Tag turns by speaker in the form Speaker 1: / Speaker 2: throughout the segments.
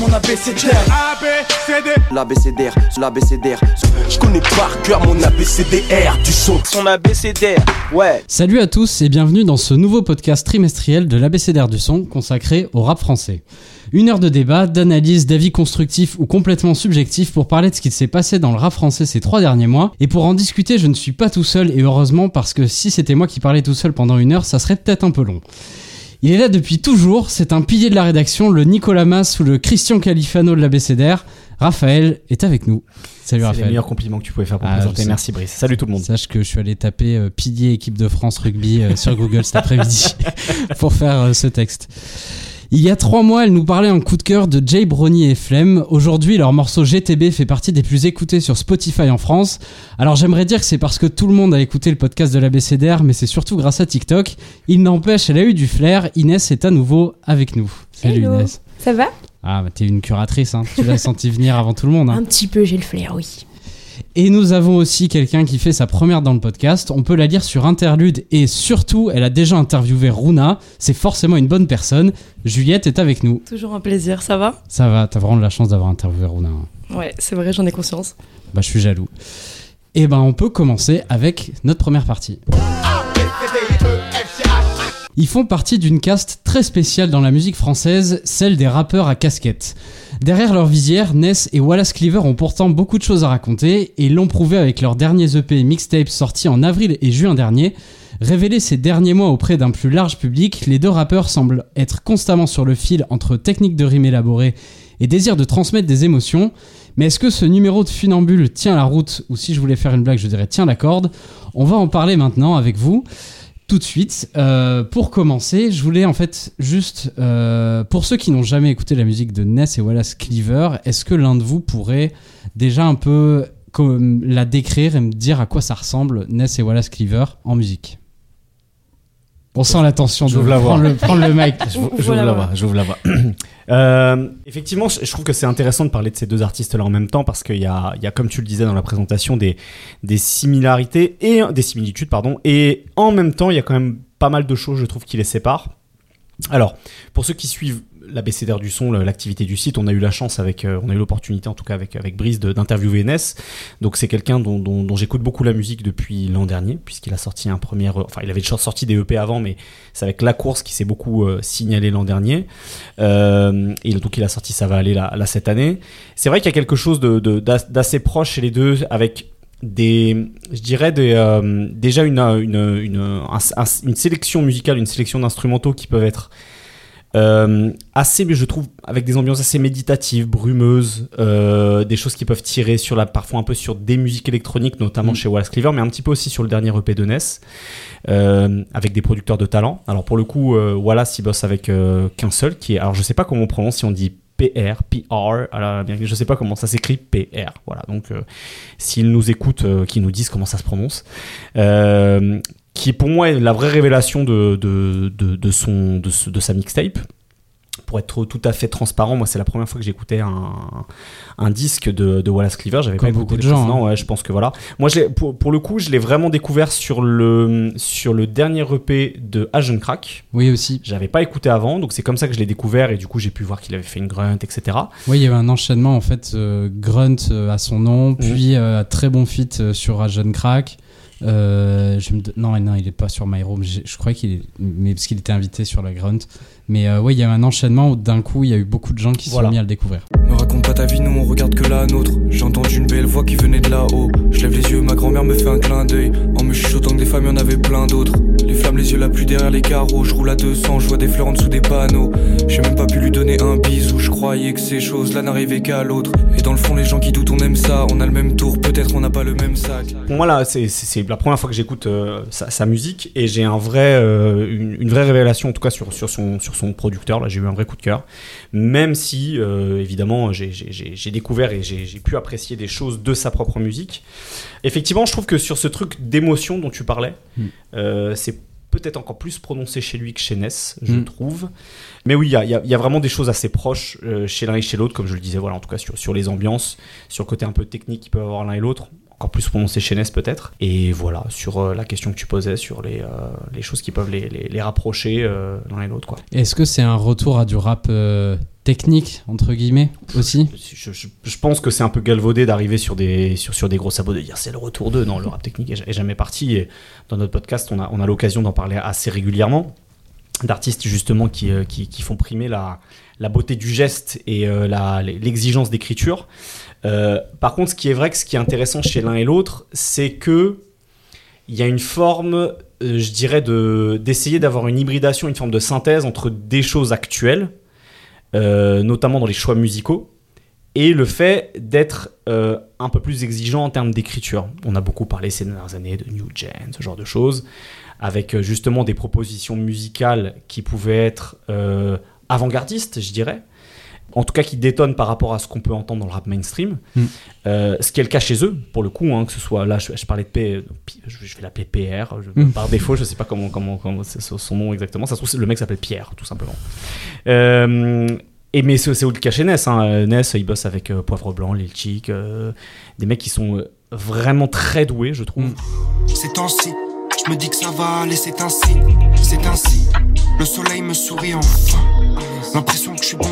Speaker 1: mon abécédaire.
Speaker 2: L'abécédaire, l'abécédaire. Je connais par cœur mon abécédaire du son.
Speaker 1: Son abécédaire, ouais.
Speaker 3: Salut à tous et bienvenue dans ce nouveau podcast trimestriel de l'abécédaire du son consacré au rap français. Une heure de débat, d'analyse, d'avis constructifs ou complètement subjectifs pour parler de ce qui s'est passé dans le rap français ces trois derniers mois. Et pour en discuter, je ne suis pas tout seul et heureusement parce que si c'était moi qui parlais tout seul pendant une heure, ça serait peut-être un peu long. Il est là depuis toujours, c'est un pilier de la rédaction, le Nicolas Mas ou le Christian Califano de l'abécédaire. Raphaël est avec nous. Salut
Speaker 4: C'est le
Speaker 3: Raphaël.
Speaker 4: meilleur compliment que tu pouvais faire pour
Speaker 3: Ah,
Speaker 4: présenter. Merci Brice. Salut tout le monde.
Speaker 3: Sache que je suis allé taper euh, pilier équipe de France rugby euh, sur Google cet après-midi pour faire euh, ce texte. Il y a trois mois, elle nous parlait un coup de cœur de Jay Brony et Flemme. Aujourd'hui, leur morceau GTB fait partie des plus écoutés sur Spotify en France. Alors j'aimerais dire que c'est parce que tout le monde a écouté le podcast de l'ABCDR, mais c'est surtout grâce à TikTok. Il n'empêche, elle a eu du flair. Inès est à nouveau avec nous. Salut
Speaker 5: Hello.
Speaker 3: Inès.
Speaker 5: Ça va?
Speaker 3: Ah, bah t'es une curatrice, hein. tu l'as senti venir avant tout le monde. hein.
Speaker 5: Un petit peu, j'ai le flair, oui.
Speaker 3: Et nous avons aussi quelqu'un qui fait sa première dans le podcast. On peut la lire sur Interlude et surtout, elle a déjà interviewé Runa. C'est forcément une bonne personne. Juliette est avec nous.
Speaker 6: Toujours un plaisir, ça va?
Speaker 3: Ça va, t'as vraiment de la chance d'avoir interviewé Runa.
Speaker 6: Ouais, c'est vrai, j'en ai conscience.
Speaker 3: Bah, je suis jaloux. Et ben, on peut commencer avec notre première partie. Ils font partie d'une caste très spéciale dans la musique française, celle des rappeurs à casquette. Derrière leur visière, Ness et Wallace Cleaver ont pourtant beaucoup de choses à raconter et l'ont prouvé avec leurs derniers EP et mixtapes sortis en avril et juin dernier. Révélés ces derniers mois auprès d'un plus large public, les deux rappeurs semblent être constamment sur le fil entre technique de rime élaborée et désir de transmettre des émotions. Mais est-ce que ce numéro de funambule tient la route? Ou si je voulais faire une blague, je dirais tient la corde On va en parler maintenant avec vous tout de suite. Euh, pour commencer, je voulais en fait juste, euh, pour ceux qui n'ont jamais écouté la musique de Ness et Wallace Cleaver, est-ce que l'un de vous pourrait déjà un peu comme la décrire et me dire à quoi ça ressemble Ness et Wallace Cleaver en musique? On sent l'attention de
Speaker 4: J'ouvre la voix.
Speaker 3: prendre le, prendre le mic.
Speaker 4: J'ouvre
Speaker 6: Ouvre
Speaker 4: j'ouvre
Speaker 6: la
Speaker 4: la voix. J'ouvre la voix. Euh, effectivement, je trouve que c'est intéressant de parler de ces deux artistes-là en même temps parce qu'il y a, il y a, comme tu le disais dans la présentation, des, des similarités et des similitudes, pardon. Et en même temps, il y a quand même pas mal de choses, je trouve, qui les séparent. Alors, pour ceux qui suivent l'abécédaire du son, l'activité du site, on a eu la chance avec, euh, on a eu l'opportunité en tout cas avec, avec Brice de- d'interviewer Ness. Donc c'est quelqu'un dont, dont, j'écoute beaucoup la musique depuis l'an dernier, puisqu'il a sorti un premier, euh, enfin il avait déjà sorti des EP avant, mais c'est avec La Course qui s'est beaucoup euh, signalé l'an dernier. Euh, et donc il a sorti Ça va aller là, cette année. C'est vrai qu'il y a quelque chose de- de- d'assez proche chez les deux, avec des, je dirais euh, déjà une, une, une, un- un- une sélection musicale, une sélection d'instrumentaux qui peuvent être euh, assez, je trouve, avec des ambiances assez méditatives, brumeuses, euh, des choses qui peuvent tirer sur la, parfois un peu sur des musiques électroniques, notamment
Speaker 3: Mm.
Speaker 4: chez Wallace Cleaver, mais un petit peu aussi sur le dernier EP de Ness, euh, avec des producteurs de talent. Alors pour le coup, euh, Wallace, il bosse avec qu'un seul, qui est, alors je sais pas comment on prononce, si on dit PR, PR, que je sais pas comment ça s'écrit, PR. Voilà, donc euh, s'ils nous écoutent, euh, qu'ils nous disent comment ça se prononce. Euh, qui pour moi est la vraie révélation de, de, de, de son, de, ce- de sa mixtape. Pour être tout à fait transparent, moi c'est la première fois que j'écoutais un, un disque de, de Wallace Cleaver. J'avais pas
Speaker 3: beaucoup de gens,
Speaker 4: précédents, ouais, je pense que voilà. Moi je pour, pour le coup, je l'ai vraiment découvert sur le, sur le dernier EP de Agent Crack.
Speaker 3: Oui aussi.
Speaker 4: J'avais pas écouté avant, donc c'est comme ça que je l'ai découvert et du coup j'ai pu voir qu'il avait fait une grunt, etc.
Speaker 3: Oui, il y avait un enchaînement en fait. euh, Grunt euh, à son nom, puis euh, très bon fit sur Agent Crack. Euh, je me... Non, non, il est pas sur My Room. Je, je croyais qu'il est... mais parce qu'il était invité sur la Grunt. Mais euh, oui, il y a eu un enchaînement où d'un coup, il y a eu beaucoup de gens qui
Speaker 4: Voilà.
Speaker 3: sont mis à le découvrir.
Speaker 7: Ne raconte pas ta vie, nous on regarde que la nôtre. J'ai entendu une belle voix qui venait de là-haut. Je lève les yeux, ma grand-mère me fait un clin d'œil. En me chuchotant que des femmes, y en avait plein d'autres. Les flammes, les yeux la pluie derrière les carreaux. Je roule à 200, je vois des fleurs en dessous des panneaux. J'ai même pas pu lui donner un bisou. Je croyais que ces choses-là n'arrivaient qu'à l'autre. Et dans le fond, les gens qui doutent, on aime ça. On a le même tour, peut-être on n'a pas le même sac.
Speaker 4: Pour moi, là, c'est la première fois que j'écoute euh, sa, sa musique et j'ai un vrai, euh, une, une vraie révélation, en tout cas, sur, sur, son, sur son producteur. Là, j'ai eu un vrai coup de cœur. Même si, euh, évidemment, j'ai- découvert et j'ai pu apprécier des choses de sa propre musique. Effectivement, je trouve que sur ce truc d'émotion dont tu parlais,
Speaker 3: Mm.
Speaker 4: euh, c'est peut-être encore plus prononcé chez lui que chez Ness, je
Speaker 3: Mm.
Speaker 4: trouve. Mais oui, il y a, y y vraiment des choses assez proches euh, chez l'un et chez l'autre, comme je le disais, voilà, en tout cas sur, sur les ambiances, sur le côté un peu technique qu'ils peuvent avoir l'un et l'autre. Encore plus prononcé chez Ness peut-être. Et voilà, sur euh, la question que tu posais, sur les, euh, les choses qui peuvent les, les, les rapprocher euh, l'un et l'autre. quoi.
Speaker 3: Est-ce que c'est un retour à du rap technique entre guillemets aussi?
Speaker 4: Je, je- je pense que c'est un peu galvaudé d'arriver sur des, sur, sur des gros sabots, de dire c'est le retour d'eux. Non, le rap technique est, est jamais parti. Et dans notre podcast, on a, on a l'occasion d'en parler assez régulièrement. D'artistes justement qui, qui, qui font primer la, la beauté du geste et euh, l'exigence d'écriture. Euh, par contre, ce qui est vrai que ce qui est intéressant chez l'un et l'autre, c'est que il y a une forme, euh, je dirais, de- d'essayer d'avoir une hybridation, une forme de synthèse entre des choses actuelles, euh, notamment dans les choix musicaux, et le fait d'être un peu plus exigeant en termes d'écriture. On a beaucoup parlé ces dernières années de New Gen, ce genre de choses, avec justement des propositions musicales qui pouvaient être avant-gardistes, je dirais. En tout cas, qui détonnent par rapport à ce qu'on peut entendre dans le rap mainstream.
Speaker 3: Mm.
Speaker 4: Euh, ce qui est le cas chez eux, pour le coup, hein, que ce soit là, je, je parlais de P, je, je vais l'appeler PR, je-
Speaker 3: Mm.
Speaker 4: par défaut, je sais pas comment, comment, comment c'est son nom exactement. Ça se trouve, c'est- le mec s'appelle Pierre, tout simplement. Euh, et mais c'est c'est le cas chez Ness. Hein. Euh, Ness, il bosse avec euh, Poivre Blanc, Lil Chic, euh, des mecs qui sont euh, vraiment très doués, je trouve.
Speaker 3: Mm.
Speaker 5: Ces temps-ci, je me dis que ça va aller, c'est ainsi, c'est ainsi. Le soleil me sourit enfin. L'impression que je suis bon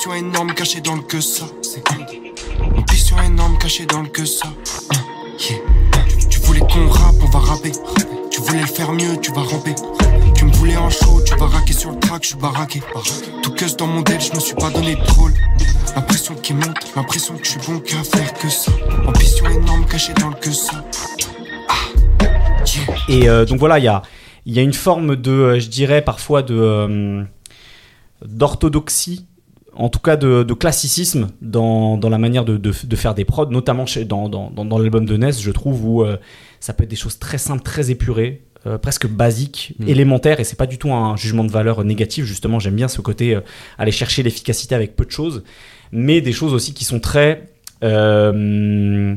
Speaker 5: Ambition énorme cachée dans le que ça. Un. Ambition énorme cachée dans le que ça. Tu, voulais qu'on rappe, on va rapper. Tu voulais faire mieux, tu vas ramper. Tu me voulais en chaud, tu vas raquer sur le track, je suis baraqué. Tout que dans mon deal, je me suis pas donné de drôle. L'impression qui monte, l'impression que je suis bon qu'à faire que ça. Ambition énorme cachée dans le que ça. Ah.
Speaker 4: Et euh, donc voilà, il y a, il y a une forme de, euh, je dirais parfois de euh, d'orthodoxie, en tout cas de, de classicisme dans, dans la manière de, de, de faire des prods, notamment chez, dans, dans, dans, dans l'album de Ness, je trouve, où euh, ça peut être des choses très simples, très épurées. euh, presque basiques,
Speaker 3: Mm.
Speaker 4: élémentaires, et c'est pas du tout un jugement de valeur négatif. Justement, j'aime bien ce côté euh, aller chercher l'efficacité avec peu de choses, mais des choses aussi qui sont très euh,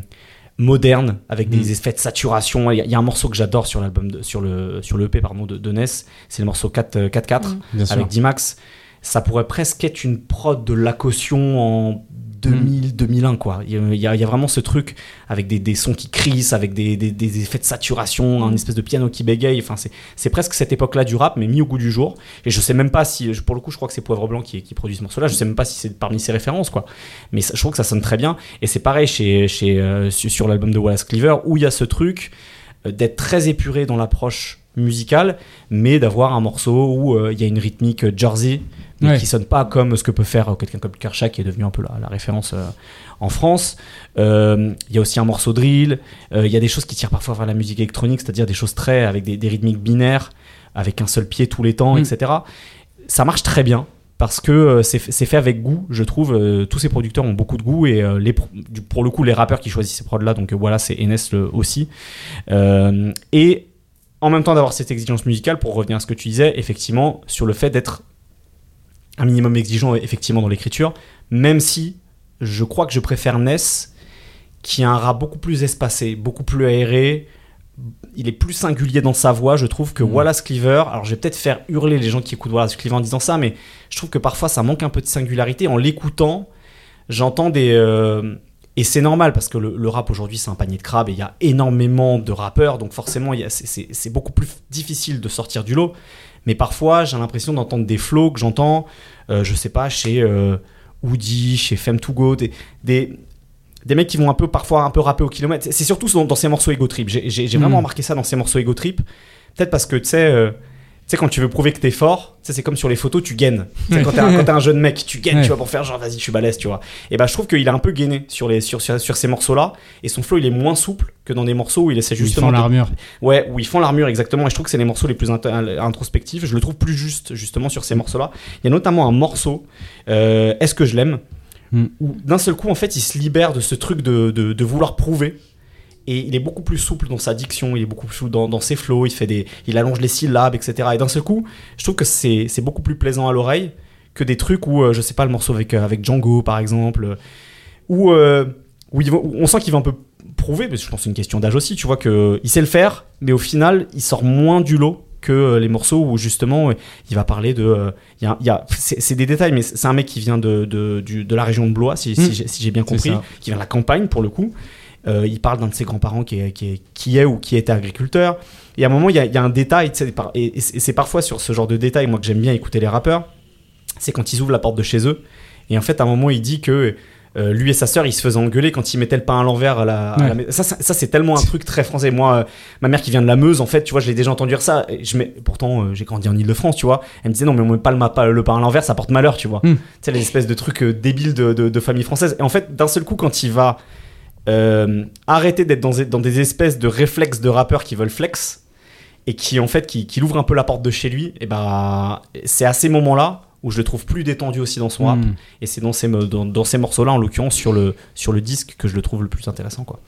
Speaker 4: moderne avec des
Speaker 3: Mm.
Speaker 4: effets de saturation. Il y, a- il y a un morceau que j'adore sur l'album, de- sur le sur le EP pardon de, de Ness, c'est le morceau 4 euh, 4-4
Speaker 6: Mm.
Speaker 4: Avec D-Max. Ça pourrait presque être une prod de la caution en 2000 2001 quoi. Il y, a, y vraiment ce truc avec des, des sons qui crissent, avec des, des, des effets de saturation, un espèce de piano qui bégaye. Enfin c'est presque cette époque-là du rap mais mis au goût du jour. Et je sais même pas si pour le coup je crois que c'est Poivre Blanc qui, qui produit ce morceau-là. Je sais même pas si c'est parmi ses références quoi. Mais ça- je trouve que ça sonne très bien. Et c'est pareil chez, chez, euh, sur, l'album de Wallace Cleaver, où il y a ce truc euh, d'être très épuré dans l'approche musicale, mais d'avoir un morceau où euh, il y a une rythmique Jersey, mais
Speaker 3: Ouais.
Speaker 4: qui sonne pas comme ce que peut faire quelqu'un comme Kershak, qui est devenu un peu la, la référence euh, en France. Euh, Il y a aussi un morceau drill. Euh, Il y a des choses qui tirent parfois vers la musique électronique, c'est-à-dire des choses très avec des, des rythmiques binaires, avec un seul pied tous les temps,
Speaker 3: Mm.
Speaker 4: etc. Ça marche très bien parce que c'est fait avec goût, je trouve. Tous ces producteurs ont beaucoup de goût et les, pour le coup, les rappeurs qui choisissent ces prods-là, donc voilà, c'est Enes aussi. Euh, et en même temps d'avoir cette exigence musicale, pour revenir à ce que tu disais, effectivement, sur le fait d'être un minimum exigeant, effectivement, dans l'écriture, même si je crois que je préfère Ness, qui a un rap beaucoup plus espacé, beaucoup plus aéré. Il est plus singulier dans sa voix, je trouve, que
Speaker 3: Mhm.
Speaker 4: Wallace Cleaver. Alors, je vais peut-être faire hurler les gens qui écoutent Wallace Cleaver en disant ça, mais je trouve que parfois ça manque un peu de singularité. En l'écoutant, j'entends des. euh, et c'est normal parce que le, le rap aujourd'hui c'est un panier de crabes et il y a énormément de rappeurs, donc forcément c'est beaucoup plus difficile de sortir du lot. Mais parfois j'ai l'impression d'entendre des flows que j'entends, euh, je sais pas, chez euh, Woody, chez Fem2Go, des, des, des mecs qui vont un peu parfois un peu rapper au kilomètre. C'est surtout dans, dans ces morceaux Ego Trip. J'ai vraiment
Speaker 3: Mm.
Speaker 4: remarqué ça dans ces morceaux Ego Trip. Peut-être parce que tu sais. Tu sais, quand tu veux prouver que t'es fort, c'est comme sur les photos, tu gaines. Quand t'es un, un jeune mec, tu gaines, tu vois, pour faire genre, vas-y, je suis balèze, tu vois. Et bah, je trouve qu'il a un peu gainé sur, les, sur, sur, sur ces morceaux-là. Et son flow, il est moins souple que dans des morceaux où il essaie
Speaker 3: Où ils
Speaker 4: justement.
Speaker 3: font
Speaker 4: de-
Speaker 3: l'armure.
Speaker 4: Ouais, où ils font l'armure, exactement. Et je trouve que c'est les morceaux les plus int- introspectifs. Je le trouve plus juste, justement, sur ces morceaux-là. Il y a notamment un morceau, euh, Est-ce que je l'aime?
Speaker 3: Mm.
Speaker 4: Où d'un seul coup, en fait, il se libère de ce truc de, de, de vouloir prouver. Et il est beaucoup plus souple dans sa diction, il est beaucoup plus souple dans, dans ses flows, il, fait des, il allonge les syllabes, etc. Et d'un seul coup, je trouve que c'est c'est beaucoup plus plaisant à l'oreille que des trucs où, euh, je sais pas, le morceau avec, euh, avec Django, par exemple, euh, où, euh, où, il va- où on sent qu'il va un peu prouver, parce que je pense que c'est une question d'âge aussi, tu vois, qu'il sait le faire, mais au final, il sort moins du lot que les morceaux où justement il va parler de. euh, y a, il y a- c'est des détails, mais c'est un mec qui vient de, de, du- de la région de Blois, si, si
Speaker 3: Mm.
Speaker 4: j'ai- si bien compris, qui vient de la campagne pour le coup. Euh, il parle d'un de ses grands-parents qui est, qui, est, qui est ou qui était agriculteur. Et à un moment, il y a, il y a un détail, et, c'est parfois sur ce genre de détails, moi, que j'aime bien écouter les rappeurs. c'est quand ils ouvrent la porte de chez eux. Et en fait, à un moment, il dit que euh, lui et sa sœur, ils se faisaient engueuler quand ils mettaient le pain à l'envers à la, à la
Speaker 3: Ouais.
Speaker 4: Ça, ça, ça, c'est tellement un truc très français. Moi, euh, ma mère qui vient de la Meuse, en fait, tu vois, je l'ai déjà entendu dire ça. Et je mets, pourtant, euh, j'ai grandi en Ile-de-France, tu vois. Elle me disait non, mais on met pas le, pain à l'envers, ça porte malheur, tu vois.
Speaker 3: Hmm.
Speaker 4: Tu sais, les espèces de trucs débiles de, de, de famille française. Et en fait, d'un seul coup, quand il va euh, arrêter d'être dans, dans des espèces de réflexes de rappeurs qui veulent flex et qui en fait qui, qui ouvre un peu la porte de chez lui et ben c'est à ces moments là où je le trouve plus détendu aussi dans son rap
Speaker 3: Hmm.
Speaker 4: et c'est dans ces dans, dans ces morceaux là en l'occurrence sur le sur le disque que je le trouve le plus intéressant quoi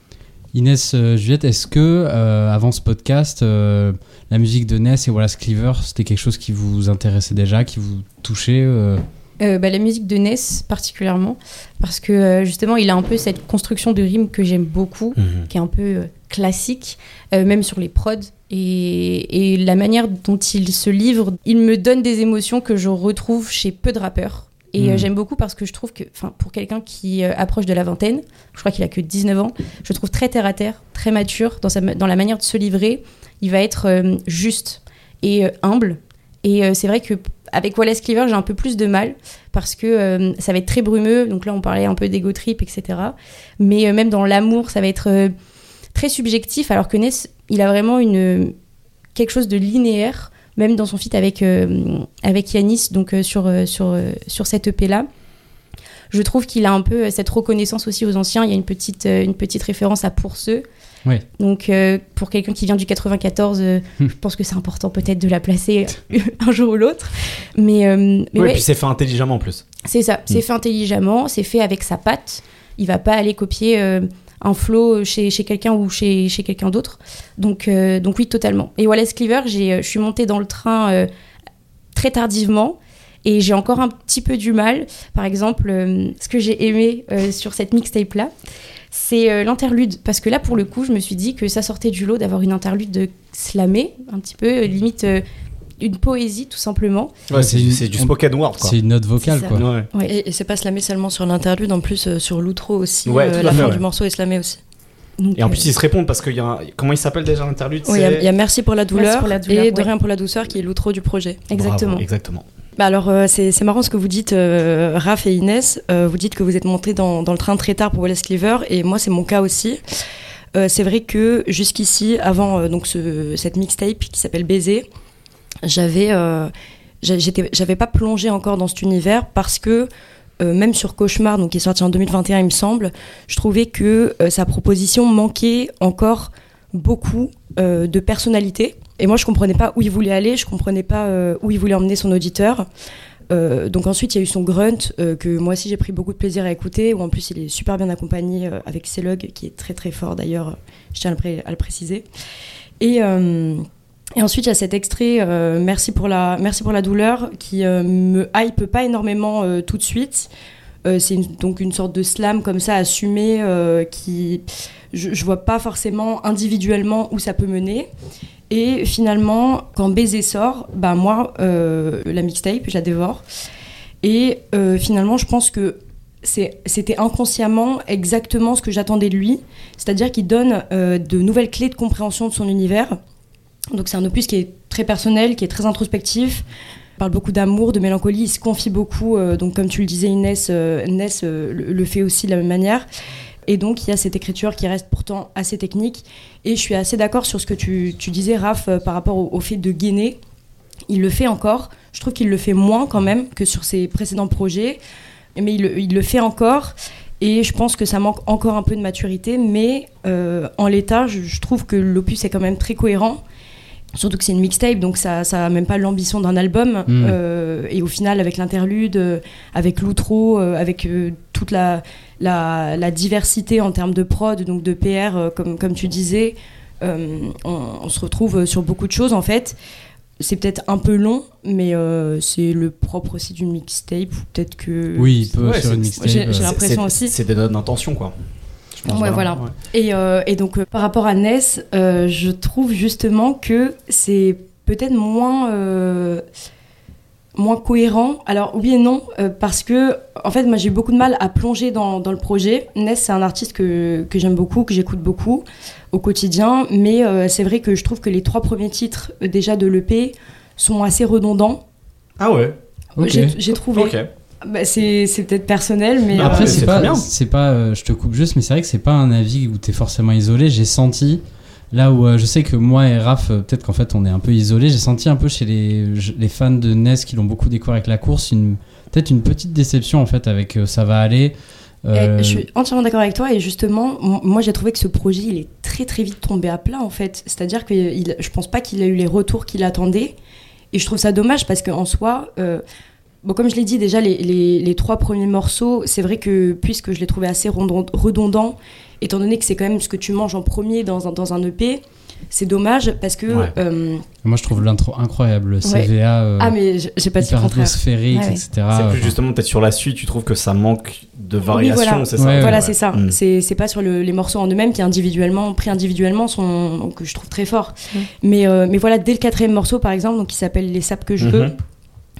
Speaker 3: Inès, euh, Juliette, est-ce que euh, avant ce podcast, euh, la musique de Ness et Wallace Cleaver, c'était quelque chose qui vous intéressait déjà, qui vous touchait euh,
Speaker 6: bah, la musique de Ness particulièrement, parce que euh, justement, il a un peu cette construction de rime que j'aime beaucoup, qui est un peu euh, classique, même sur les prods. Et, et la manière dont il se livre, il me donne des émotions que je retrouve chez peu de rappeurs. Et
Speaker 3: Mhm.
Speaker 6: j'aime beaucoup parce que je trouve que, enfin, pour quelqu'un qui approche de la vingtaine, je crois qu'il a que 19 ans, je trouve très terre à terre, très mature dans, sa, dans la manière de se livrer. Il va être juste et humble. Et c'est vrai que avec Wallace Cleaver, j'ai un peu plus de mal parce que euh, ça va être très brumeux. Donc là, on parlait un peu d'ego trip, etc. Mais euh, même dans l'amour, ça va être euh, très subjectif. Alors que Ness, il a vraiment une quelque chose de linéaire, même dans son feat avec avec Yanis, donc sur sur sur cette EP là. Je trouve qu'il a un peu euh, cette reconnaissance aussi aux anciens. Il y a une petite euh, une petite référence à pour ceux.
Speaker 3: Ouais.
Speaker 6: Donc euh, pour quelqu'un qui vient du 94, euh,
Speaker 3: Hmm.
Speaker 6: je pense que c'est important peut-être de la placer un jour ou l'autre. Mais, euh,
Speaker 4: ouais, et puis c'est fait intelligemment en plus
Speaker 6: c'est ça, c'est fait intelligemment, c'est fait avec sa patte. Il va pas aller copier euh, un flow chez, chez quelqu'un ou chez, chez quelqu'un d'autre. Donc, euh, donc oui, totalement. Et Wallace Cleaver, j'ai, je suis montée dans le train euh, très tardivement et j'ai encore un petit peu du mal. Par exemple, euh, ce que j'ai aimé euh, sur cette mixtape-là, c'est euh, l'interlude. Parce que là, pour le coup, je me suis dit que ça sortait du lot d'avoir une interlude de slammer, un petit peu, limite euh, une poésie, tout simplement.
Speaker 4: ouais,
Speaker 3: c'est
Speaker 4: du spoken word quoi
Speaker 3: C'est une note vocale, quoi.
Speaker 4: ouais.
Speaker 6: Ouais.
Speaker 8: Et, et c'est pas slamé seulement sur l'interlude, en plus euh, sur l'outro aussi. Euh, la fin
Speaker 4: ouais.
Speaker 8: du morceau est slamée aussi.
Speaker 6: Donc,
Speaker 4: et en
Speaker 6: euh,
Speaker 4: plus ils se répondent parce qu'il y a un- comment il s'appelle déjà l'interlude?
Speaker 8: Il y a- y, Merci pour la douleur,
Speaker 6: pour la douleur,
Speaker 8: et De rien pour la douceur qui est l'outro du projet.
Speaker 6: exactement.
Speaker 4: Bravo, exactement
Speaker 8: Bah alors euh, c'est marrant ce que vous dites, euh, Raph et Inès. Euh, vous dites que vous êtes montés dans, dans le train très tard pour Wallace Cleaver et moi c'est mon cas aussi. Euh, c'est vrai que jusqu'ici, avant euh, donc ce, cette mixtape qui s'appelle Baiser, j'avais euh, j'avais pas plongé encore dans cet univers parce que même sur Cauchemar, donc qui est sorti en 2021 il me semble, je trouvais que sa proposition manquait encore beaucoup de personnalité. Et moi, je comprenais pas où il voulait aller, je comprenais pas euh, où il voulait emmener son auditeur. Euh, donc ensuite, il y a eu son Grunt, euh, que moi aussi j'ai pris beaucoup de plaisir à écouter, où en plus il est super bien accompagné euh, avec Celug, qui est très très fort d'ailleurs, je tiens à le, préciser. Et, ensuite, il y a cet extrait Merci, pour la, Merci pour la douleur, qui me hype pas énormément tout de suite. C'est donc une sorte de slam comme ça assumé qui je, je vois pas forcément individuellement où ça peut mener. Et finalement, quand Baiser sort, bah moi, euh, la mixtape, je la dévore. Et euh, finalement, je pense que c'était inconsciemment exactement ce que j'attendais de lui. C'est-à-dire qu'il donne euh, de nouvelles clés de compréhension de son univers. Donc c'est un opus qui est très personnel, qui est très introspectif. Il parle beaucoup d'amour, de mélancolie, il se confie beaucoup. donc comme tu le disais, Inès, le, le fait aussi de la même manière. Et donc il y a cette écriture qui reste pourtant assez technique. Et je suis assez d'accord sur ce que tu, tu disais, Raph, euh, par rapport au, au fait de gainer. Il le fait encore. Je trouve qu'il le fait moins quand même que sur ses précédents projets. Mais il, le- il le fait encore. Et je pense que ça manque encore un peu de maturité. Mais euh, en l'état, je, je trouve que l'opus est quand même très cohérent. Surtout que c'est une mixtape, donc ça n'a même pas l'ambition d'un album.
Speaker 3: Mm.
Speaker 8: Euh, et au final, avec l'interlude, euh, avec l'outro, avec toute la, la, la diversité en termes de prod, donc de PR, euh, comme, comme tu disais, euh, on, on se retrouve sur beaucoup de choses en fait. C'est peut-être un peu long, mais euh, c'est le propre aussi d'une mixtape. ou Peut-être que.
Speaker 3: Oui, il peut
Speaker 4: Ouais, c'est-
Speaker 3: une mixtape.
Speaker 8: j'ai-
Speaker 3: euh,
Speaker 8: j'ai l'impression
Speaker 4: C'est-
Speaker 8: aussi.
Speaker 4: c'est des notes d'intention quoi Je pense,
Speaker 8: Ouais, voilà. Et, euh, et donc, euh, par rapport à Ness, euh, je trouve justement que c'est peut-être moins, euh, moins cohérent. Alors, oui et non, euh, parce que, en fait, moi, j'ai eu beaucoup de mal à plonger dans, dans le projet. Ness, c'est un artiste que, que j'aime beaucoup, que j'écoute beaucoup au quotidien, mais euh, c'est vrai que je trouve que les trois premiers titres, euh, déjà de l'EP, sont assez redondants.
Speaker 4: ah ouais.
Speaker 8: J'ai trouvé.
Speaker 4: Ok.
Speaker 8: Bah, c'est c'est peut-être personnel, mais.
Speaker 3: Après, c'est pas,
Speaker 4: très bien.
Speaker 3: c'est pas, euh, je te coupe juste, mais c'est vrai que c'est pas un avis où t'es forcément isolé. J'ai senti, là où euh, je sais que moi et Raph, euh, peut-être qu'en fait on est un peu isolés, j'ai senti un peu chez les, les fans de NES qui l'ont beaucoup découvert avec la course, une, peut-être une petite déception en fait avec euh, Ça va aller.
Speaker 8: Eh, je suis entièrement d'accord avec toi et justement, moi j'ai trouvé que ce projet il est très très vite tombé à plat en fait. C'est-à-dire que il, je pense pas qu'il a eu les retours qu'il attendait et je trouve ça dommage parce qu'en soi, bon, comme je l'ai dit déjà, les, les- les trois premiers morceaux, c'est vrai que puisque je les trouvais assez redondants, étant donné que c'est quand même ce que tu manges en premier dans un, dans un EP, c'est dommage parce que.
Speaker 4: Ouais.
Speaker 8: euh,
Speaker 3: Moi je trouve l'intro incroyable, CVA, euh,
Speaker 8: ah, mais j'ai pas dit
Speaker 3: hyper atmosphérique,
Speaker 6: Ouais,
Speaker 3: etc.
Speaker 4: C'est plus justement peut-être sur la suite, tu trouves que ça manque de variation,
Speaker 8: voilà.
Speaker 4: c'est ça
Speaker 3: Ouais,
Speaker 8: Voilà,
Speaker 3: ouais.
Speaker 8: c'est ça.
Speaker 4: Mm.
Speaker 8: C'est c'est pas sur le- les morceaux en eux-mêmes qui individuellement, pris individuellement, sont que je trouve très forts.
Speaker 6: Mm.
Speaker 8: Mais euh, mais voilà, dès le quatrième morceau par exemple, donc qui s'appelle Les sapes que je veux,
Speaker 4: Mhm.
Speaker 8: euh,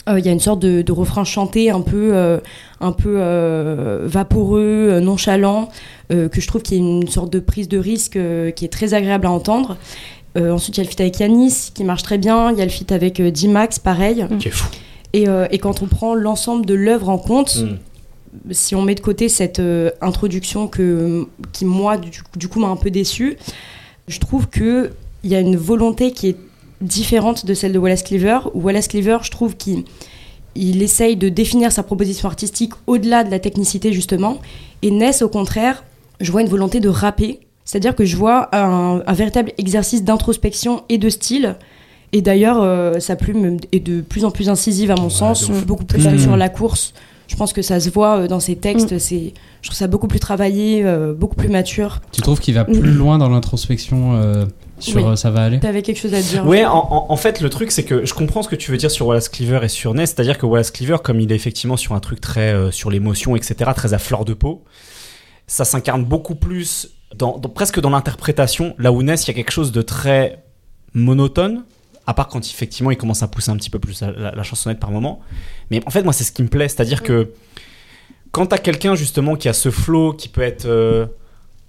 Speaker 8: il y a une sorte de, de refrain chanté un peu euh, un peu euh, vaporeux, euh, nonchalant, euh, que je trouve qui est une sorte de prise de risque euh, qui est très agréable à entendre. Euh, ensuite, il y a le feat avec Yanis qui marche très bien. Il y a le feat avec euh, D-Max, pareil.
Speaker 4: Qui est fou.
Speaker 8: Et, euh, et quand on prend l'ensemble de l'œuvre en compte,
Speaker 4: Mm.
Speaker 8: si on met de côté cette euh, introduction que, qui, moi, du, du coup, m'a un peu déçue, je trouve qu'il y a une volonté qui est différente de celle de Wallace Cleaver. Où Wallace Cleaver, je trouve qu'il il essaye de définir sa proposition artistique au-delà de la technicité, justement. Et Ness, au contraire, je vois une volonté de rapper. C'est-à-dire que je vois un, un véritable exercice d'introspection et de style. Et d'ailleurs, euh, sa plume est de plus en plus incisive, à mon sens,
Speaker 4: de ouf.
Speaker 8: beaucoup plus
Speaker 3: Mhm.
Speaker 8: sur la course. Je pense que ça se voit euh, dans ses textes. C'est, je trouve ça beaucoup plus travaillé, euh, beaucoup plus mature.
Speaker 3: Tu trouves qu'il va plus
Speaker 8: Mm.
Speaker 3: loin dans l'introspection euh, sur
Speaker 8: Oui.
Speaker 3: euh, Ça va aller
Speaker 8: T'avais quelque chose à dire
Speaker 4: Ouais, en, en- en fait, le truc, c'est que je comprends ce que tu veux dire sur Wallace Cleaver et sur Ness. C'est-à-dire que Wallace Cleaver, comme il est effectivement sur un truc très euh, sur l'émotion, etc., très à fleur de peau, ça s'incarne beaucoup plus dans, dans- presque dans l'interprétation. Là où Ness, il y a quelque chose de très monotone, à part quand effectivement il commence à pousser un petit peu plus la, la- la chansonnette par moment. Mais en fait, moi, c'est ce qui me plaît. C'est-à-dire que quand t'as quelqu'un justement qui a ce flow, qui peut être euh,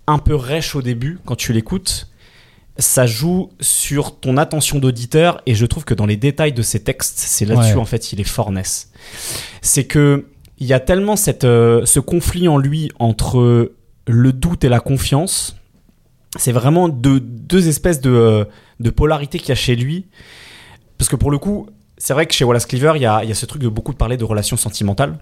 Speaker 4: un peu rêche au début quand tu l'écoutes, ça joue sur ton attention d'auditeur et je trouve que dans les détails de ces textes, c'est là-dessus
Speaker 3: Ouais.
Speaker 4: en fait il est fort Ness. C'est que il y a tellement cette, euh, ce conflit en lui entre le doute et la confiance. C'est vraiment deux, deux espèces de, euh, de polarité qu'il y a chez lui. Parce que pour le coup, c'est vrai que chez Wallace Cleaver, il y a, il y a ce truc de beaucoup parler de relations sentimentales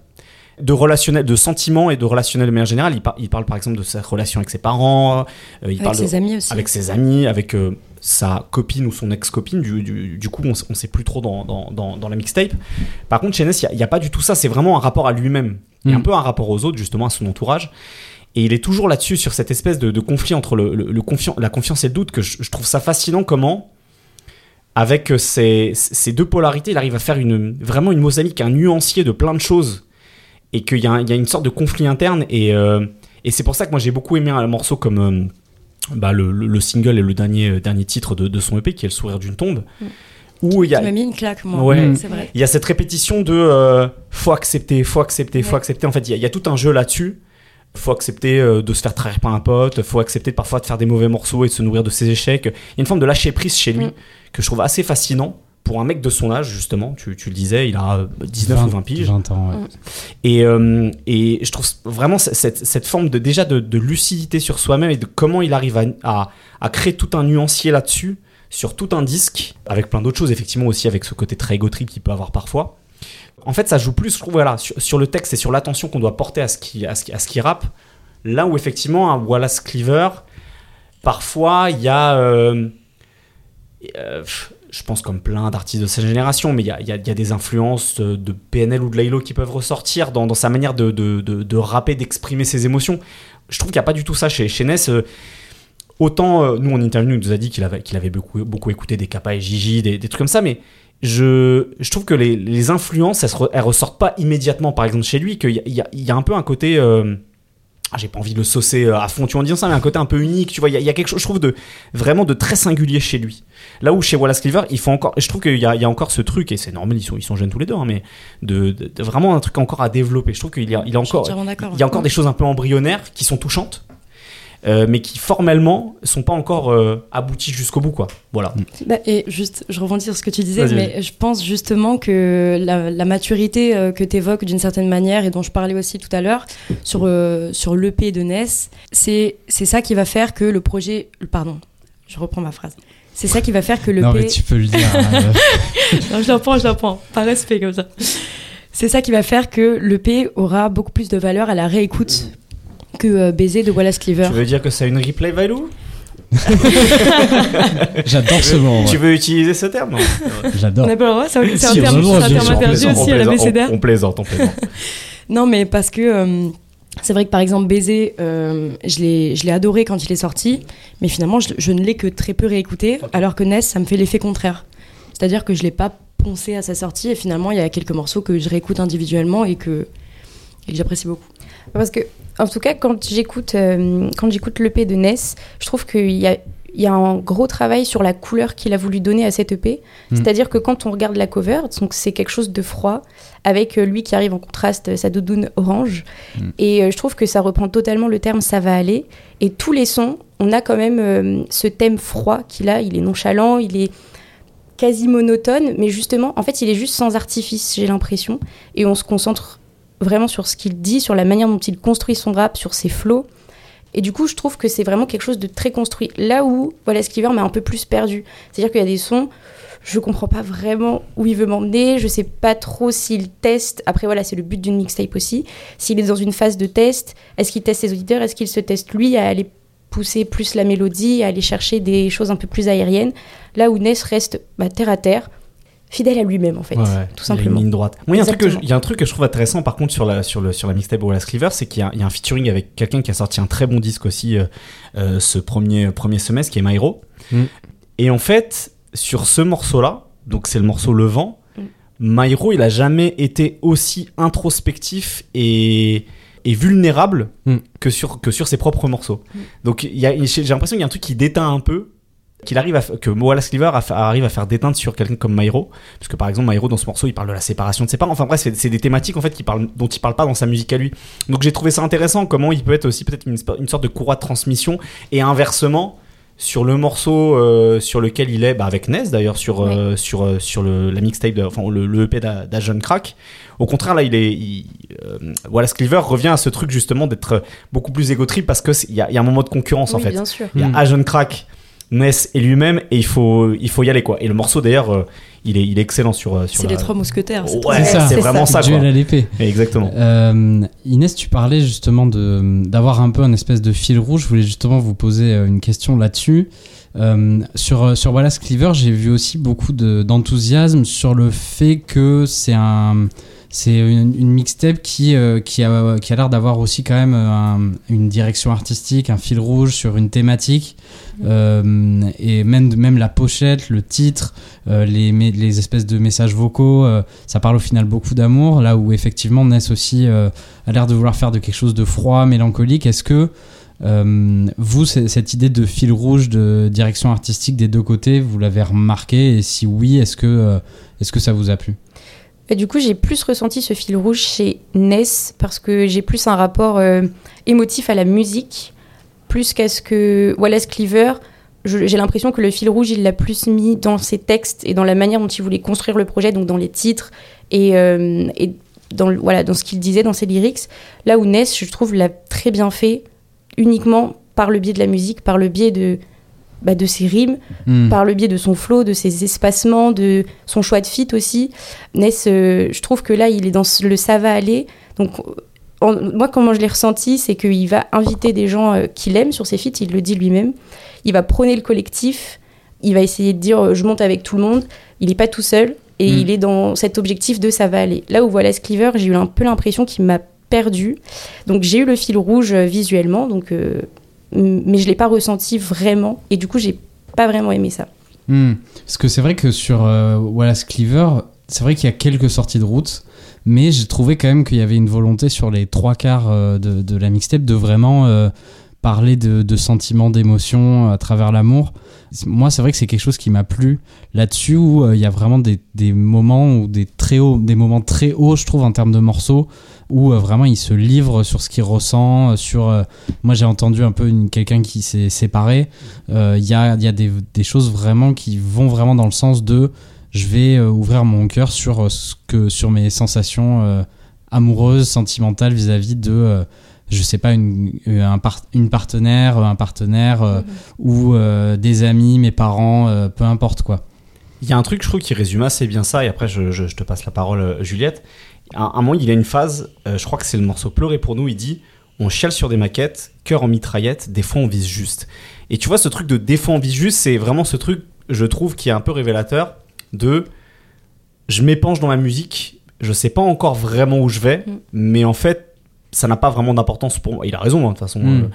Speaker 4: de relationnel, de sentiments et de relationnel de manière générale. Il, par- il parle par exemple de sa relation avec ses parents, euh, il
Speaker 8: Avec
Speaker 4: parle de-
Speaker 8: ses amis aussi.
Speaker 4: avec ses amis, avec euh, sa copine ou son ex-copine. Du, du, du coup, on, on sait plus trop dans, dans, dans, dans la mixtape. Par contre, chez Ness, il n'y a, pas du tout ça. C'est vraiment un rapport à lui-même. Et
Speaker 3: Mm.
Speaker 4: un peu un rapport aux autres, justement, à son entourage. Et il est toujours là-dessus, sur cette espèce de, de conflit entre le, le- la confiance et le doute, que je, je trouve ça fascinant comment, avec euh, ces, ces deux polarités, il arrive à faire une, vraiment une mosaïque, un nuancier de plein de choses. Et qu'il y, y a une sorte de conflit interne. Et, euh, et c'est pour ça que moi j'ai beaucoup aimé un morceau comme euh, bah, le, le- le single et le dernier, euh, dernier titre de, de son EP, qui est Le sourire d'une tombe. Où il y a,
Speaker 8: mis une claque, moi.
Speaker 4: Ouais.
Speaker 8: Vrai.
Speaker 4: il y a cette répétition de euh, faut accepter, faut accepter, faut accepter. En fait, il y, a- il y a tout un jeu là-dessus. Faut accepter euh, de se faire trahir par un pote, faut accepter parfois de faire des mauvais morceaux et de se nourrir de ses échecs. Il y a une forme de lâcher prise chez lui
Speaker 8: Mm.
Speaker 4: que je trouve assez fascinant pour un mec de son âge, justement. Tu, tu le disais, il a euh, 19 ou 20 piges.
Speaker 3: 20 ans, ouais.
Speaker 8: Mm.
Speaker 4: Et, euh, et je trouve vraiment cette, cette forme de déjà de, de lucidité sur soi-même et de comment il arrive à, à, à créer tout un nuancier là-dessus, sur tout un disque, avec plein d'autres choses, effectivement aussi avec ce côté très égo trip qu'il peut avoir parfois. En fait, ça joue plus, je trouve, voilà, sur, sur le texte et sur l'attention qu'on doit porter à ce qui, à ce à ce qui rappe. Là où effectivement, un Wallace Cleaver, parfois, il y a. euh, euh, je pense comme plein d'artistes de cette génération, mais il y a, des influences euh, de PNL ou de Laylo qui peuvent ressortir dans, sa manière de, rapper, d'exprimer ses émotions. Je trouve qu'il n'y a pas du tout ça chez, chez Ness. euh, autant, euh, nous en interview, il nous a dit qu'il avait, beaucoup, écouté des Kappa et Gigi, des, trucs comme ça, mais je, trouve que les, influences, elles, elles ressortent pas immédiatement, par exemple, chez lui, qu'il y a, un peu un côté. Ah, j'ai pas envie de le saucer euh, à fond, tu vois, en disant ça, mais un côté un peu unique, tu vois. Il y, a- y a quelque chose, je trouve, de vraiment de très singulier chez lui. Là où chez Wallace Cleaver, il faut encore. Je trouve qu'il y a, y a encore ce truc, et c'est normal, ils sont, ils sont jeunes tous les deux, hein, mais de, de- de vraiment un truc encore à développer. Je trouve qu'il y a, il a
Speaker 8: Je suis
Speaker 4: encore. Il y a encore des choses un peu embryonnaires qui sont touchantes. Euh, mais qui formellement sont pas encore euh, aboutis jusqu'au bout, quoi. Voilà.
Speaker 8: Bah, et juste, je rebondis sur ce que tu disais, mais je pense justement que la, la maturité euh, que tu évoques d'une certaine manière et dont je parlais aussi tout à l'heure sur, euh, sur l'EP de Ness, c'est c'est ça qui va faire que le projet. Pardon, je reprends ma phrase. C'est ça qui va faire que le
Speaker 3: Non, mais tu peux le dire. hein,
Speaker 8: Non, je l'apprends, je l'apprends. Par respect, comme ça. C'est ça qui va faire que l'EP aura beaucoup plus de valeur à la réécoute que euh, Baiser de Wallace Cleaver.
Speaker 4: Tu veux dire que ça a une replay value
Speaker 3: J'adore ce mot.
Speaker 4: Tu
Speaker 3: ouais.
Speaker 4: veux utiliser ce terme non
Speaker 3: J'adore.
Speaker 8: On n'a pas le droit, c'est un,
Speaker 3: Si,
Speaker 8: terme, un terme interdit aussi à la
Speaker 4: on
Speaker 8: BCDR.
Speaker 4: on, on plaisante, on plaisante.
Speaker 8: Non, mais parce que euh, c'est vrai que par exemple, Baiser, euh, je l'ai je l'ai adoré quand il est sorti, mais finalement, je, je ne l'ai que très peu réécouté, alors que Ness, ça me fait l'effet contraire. C'est-à-dire que je l'ai pas poncé à sa sortie, et finalement, il y a quelques morceaux que je réécoute individuellement et que, et que j'apprécie beaucoup.
Speaker 6: Parce que, en tout cas, quand j'écoute euh, quand j'écoute l'EP de Ness, je trouve qu'il y a, il y a un gros travail sur la couleur qu'il a voulu donner à cette EP.
Speaker 3: Mm.
Speaker 6: C'est-à-dire que quand on regarde la cover, donc c'est quelque chose de froid, avec euh, lui qui arrive en contraste, sa doudoune orange.
Speaker 3: Mm.
Speaker 6: Et euh, je trouve que ça reprend totalement le terme ça va aller. Et tous les sons, on a quand même euh, ce thème froid qu'il a. Il est nonchalant, il est quasi monotone, mais justement, en fait, il est juste sans artifice, j'ai l'impression. Et on se concentre vraiment sur ce qu'il dit, sur la manière dont il construit son rap, sur ses flows. Et du coup, je trouve que c'est vraiment quelque chose de très construit. Là où Wallace Cleaver m'a un peu plus perdu. C'est-à-dire qu'il y a des sons, je comprends pas vraiment où il veut m'emmener, je sais pas trop s'il teste. Après, voilà, c'est le but d'une mixtape aussi. S'il est dans une phase de test, est-ce qu'il teste ses auditeurs? Est-ce qu'il se teste lui à aller pousser plus la mélodie, à aller chercher des choses un peu plus aériennes? Là où Ness reste bah, terre à terre, fidèle à lui-même en fait,
Speaker 4: Ouais,
Speaker 6: tout
Speaker 4: il y a une
Speaker 6: simplement.
Speaker 4: ligne droite. Moi, il y a un truc que je-
Speaker 6: Exactement.
Speaker 4: il y a un truc que je trouve intéressant par contre sur la, sur le, sur la mixtape Wallace Cleaver, c'est qu'il y, a- il y a un featuring avec quelqu'un qui a sorti un très bon disque aussi euh, euh, ce premier, premier semestre, qui est Myro.
Speaker 3: Mm.
Speaker 4: Et en fait, sur ce morceau-là, donc c'est le morceau Le Vent,
Speaker 6: Mm.
Speaker 4: Myro, il a jamais été aussi introspectif et, et vulnérable
Speaker 3: Mm.
Speaker 4: que, sur, que sur ses propres morceaux.
Speaker 6: Mm.
Speaker 4: Donc j'ai l'impression qu'il y a un truc qui déteint un peu qu'il arrive à que Wallace Cleaver arrive à faire déteindre sur quelqu'un comme Myro parce que par exemple Myro dans ce morceau il parle de la séparation de ses parents. Enfin bref c'est- des thématiques en fait qui dont il parle pas dans sa musique à lui. Donc j'ai trouvé ça intéressant comment il peut être aussi peut-être une, sorte de courroie de transmission. Et inversement sur le morceau euh, sur lequel il est bah, avec Ness d'ailleurs sur euh, sur euh, sur le, la mixtape de- enfin le, le EP d'A- d'Ajon Crack au contraire là il est il, euh, Wallace Cleaver revient à ce truc justement d'être beaucoup plus égotrip parce que c'est- il y, a- il y a un moment de concurrence en fait.
Speaker 6: bien sûr.
Speaker 4: il y a
Speaker 3: Mm.
Speaker 4: Ajon Crack, Ness et lui-même, et il faut, il faut y aller quoi. Et le morceau d'ailleurs, euh, il, est, il est excellent sur. euh, sur
Speaker 8: C'est
Speaker 4: la-
Speaker 8: les trois mousquetaires. c'est
Speaker 4: Ouais,
Speaker 3: C'est ça.
Speaker 4: c'est
Speaker 6: C'est
Speaker 4: vraiment ça,
Speaker 3: Duel
Speaker 4: quoi.
Speaker 3: à l'épée.
Speaker 4: Exactement.
Speaker 3: Euh, Inès, tu parlais justement de d'avoir un peu un espèce de fil rouge. Je voulais justement vous poser une question là-dessus. Euh, sur, sur Wallace Cleaver, j'ai vu aussi beaucoup de- d'enthousiasme sur le fait que c'est un c'est une, une mixtape qui, euh, qui a, qui a l'air d'avoir aussi quand même euh, un- une direction artistique, un fil rouge sur une thématique. Euh, et même, même la pochette, le titre, euh, les, les espèces de messages vocaux, ça parle au final beaucoup d'amour. Là où effectivement Ness aussi a l'air de vouloir faire de quelque chose de froid, mélancolique. Est-ce que euh, vous, cette idée de fil rouge de direction artistique des deux côtés, vous l'avez remarqué? Et si oui, est-ce que, euh, est-ce que ça vous a plu?
Speaker 6: Du coup, j'ai plus ressenti ce fil rouge chez Ness parce que j'ai plus un rapport euh, émotif à la musique, plus qu'à ce que Wallace Cleaver. J'ai l'impression que le fil rouge, il l'a plus mis dans ses textes et dans la manière dont il voulait construire le projet, donc dans les titres et, euh, dans, voilà, dans ce qu'il disait, dans ses lyrics. Là où Ness, je trouve, l'a très bien fait uniquement par le biais de la musique, par le biais de, bah, de ses rimes
Speaker 3: Hmm.
Speaker 6: par le biais de son flow, de ses espacements, de son choix de fit aussi. Ness, euh, je trouve que là, il est dans le ça va aller. Donc, en- moi, comment je l'ai ressenti, c'est qu'il va inviter des gens euh, qu'il aime sur ses feats, il le dit lui-même. Il va prôner le collectif, il va essayer de dire euh, je monte avec tout le monde. Il n'est pas tout seul et
Speaker 3: Mm.
Speaker 6: il est dans cet objectif de ça va aller. Là où voilà Cleaver, j'ai eu un peu l'impression qu'il m'a perdu. Donc, j'ai eu le fil rouge euh, visuellement, donc, euh, mais je l'ai pas ressenti vraiment. Et du coup, j'ai pas vraiment aimé ça.
Speaker 3: Hmm. Parce que c'est vrai que sur euh, Wallace Cleaver, c'est vrai qu'il y a quelques sorties de route, mais j'ai trouvé quand même qu'il y avait une volonté sur les trois quarts euh, de, de la mixtape de vraiment euh, parler de, sentiments, d'émotions à travers l'amour. Moi, c'est vrai que c'est quelque chose qui m'a plu là-dessus, où euh, il y a vraiment des, moments ou des très hauts, des moments très hauts, je trouve, en termes de morceaux, où euh, vraiment il se livre sur ce qu'il ressent. euh, Sur, euh, moi, j'ai entendu un peu quelqu'un qui s'est séparé. Euh, Il y a, des, choses vraiment qui vont vraiment dans le sens de je vais euh, ouvrir mon cœur sur euh, ce que sur mes sensations euh, amoureuses, sentimentales vis-à-vis de euh, je sais pas une euh, un par- une partenaire, un partenaire euh, ou euh, des amis, mes parents, euh, peu importe quoi.
Speaker 4: Il y a un truc, je trouve, qui résume assez bien ça, et après, je, je- je te passe la parole, euh, Juliette. À un, moment, il y a une phase, euh, je crois que c'est le morceau Pleurer pour nous, il dit On chiale sur des maquettes, cœur en mitraillette, des fois on vise juste. Et tu vois, ce truc de des fois on vise juste, c'est vraiment ce truc, je trouve, qui est un peu révélateur de je m'épanche dans la musique, je sais pas encore vraiment où je vais,
Speaker 6: Mm.
Speaker 4: mais en fait, ça n'a pas vraiment d'importance pour moi. Il a raison, hein, de toute façon.
Speaker 3: Mm.
Speaker 4: euh,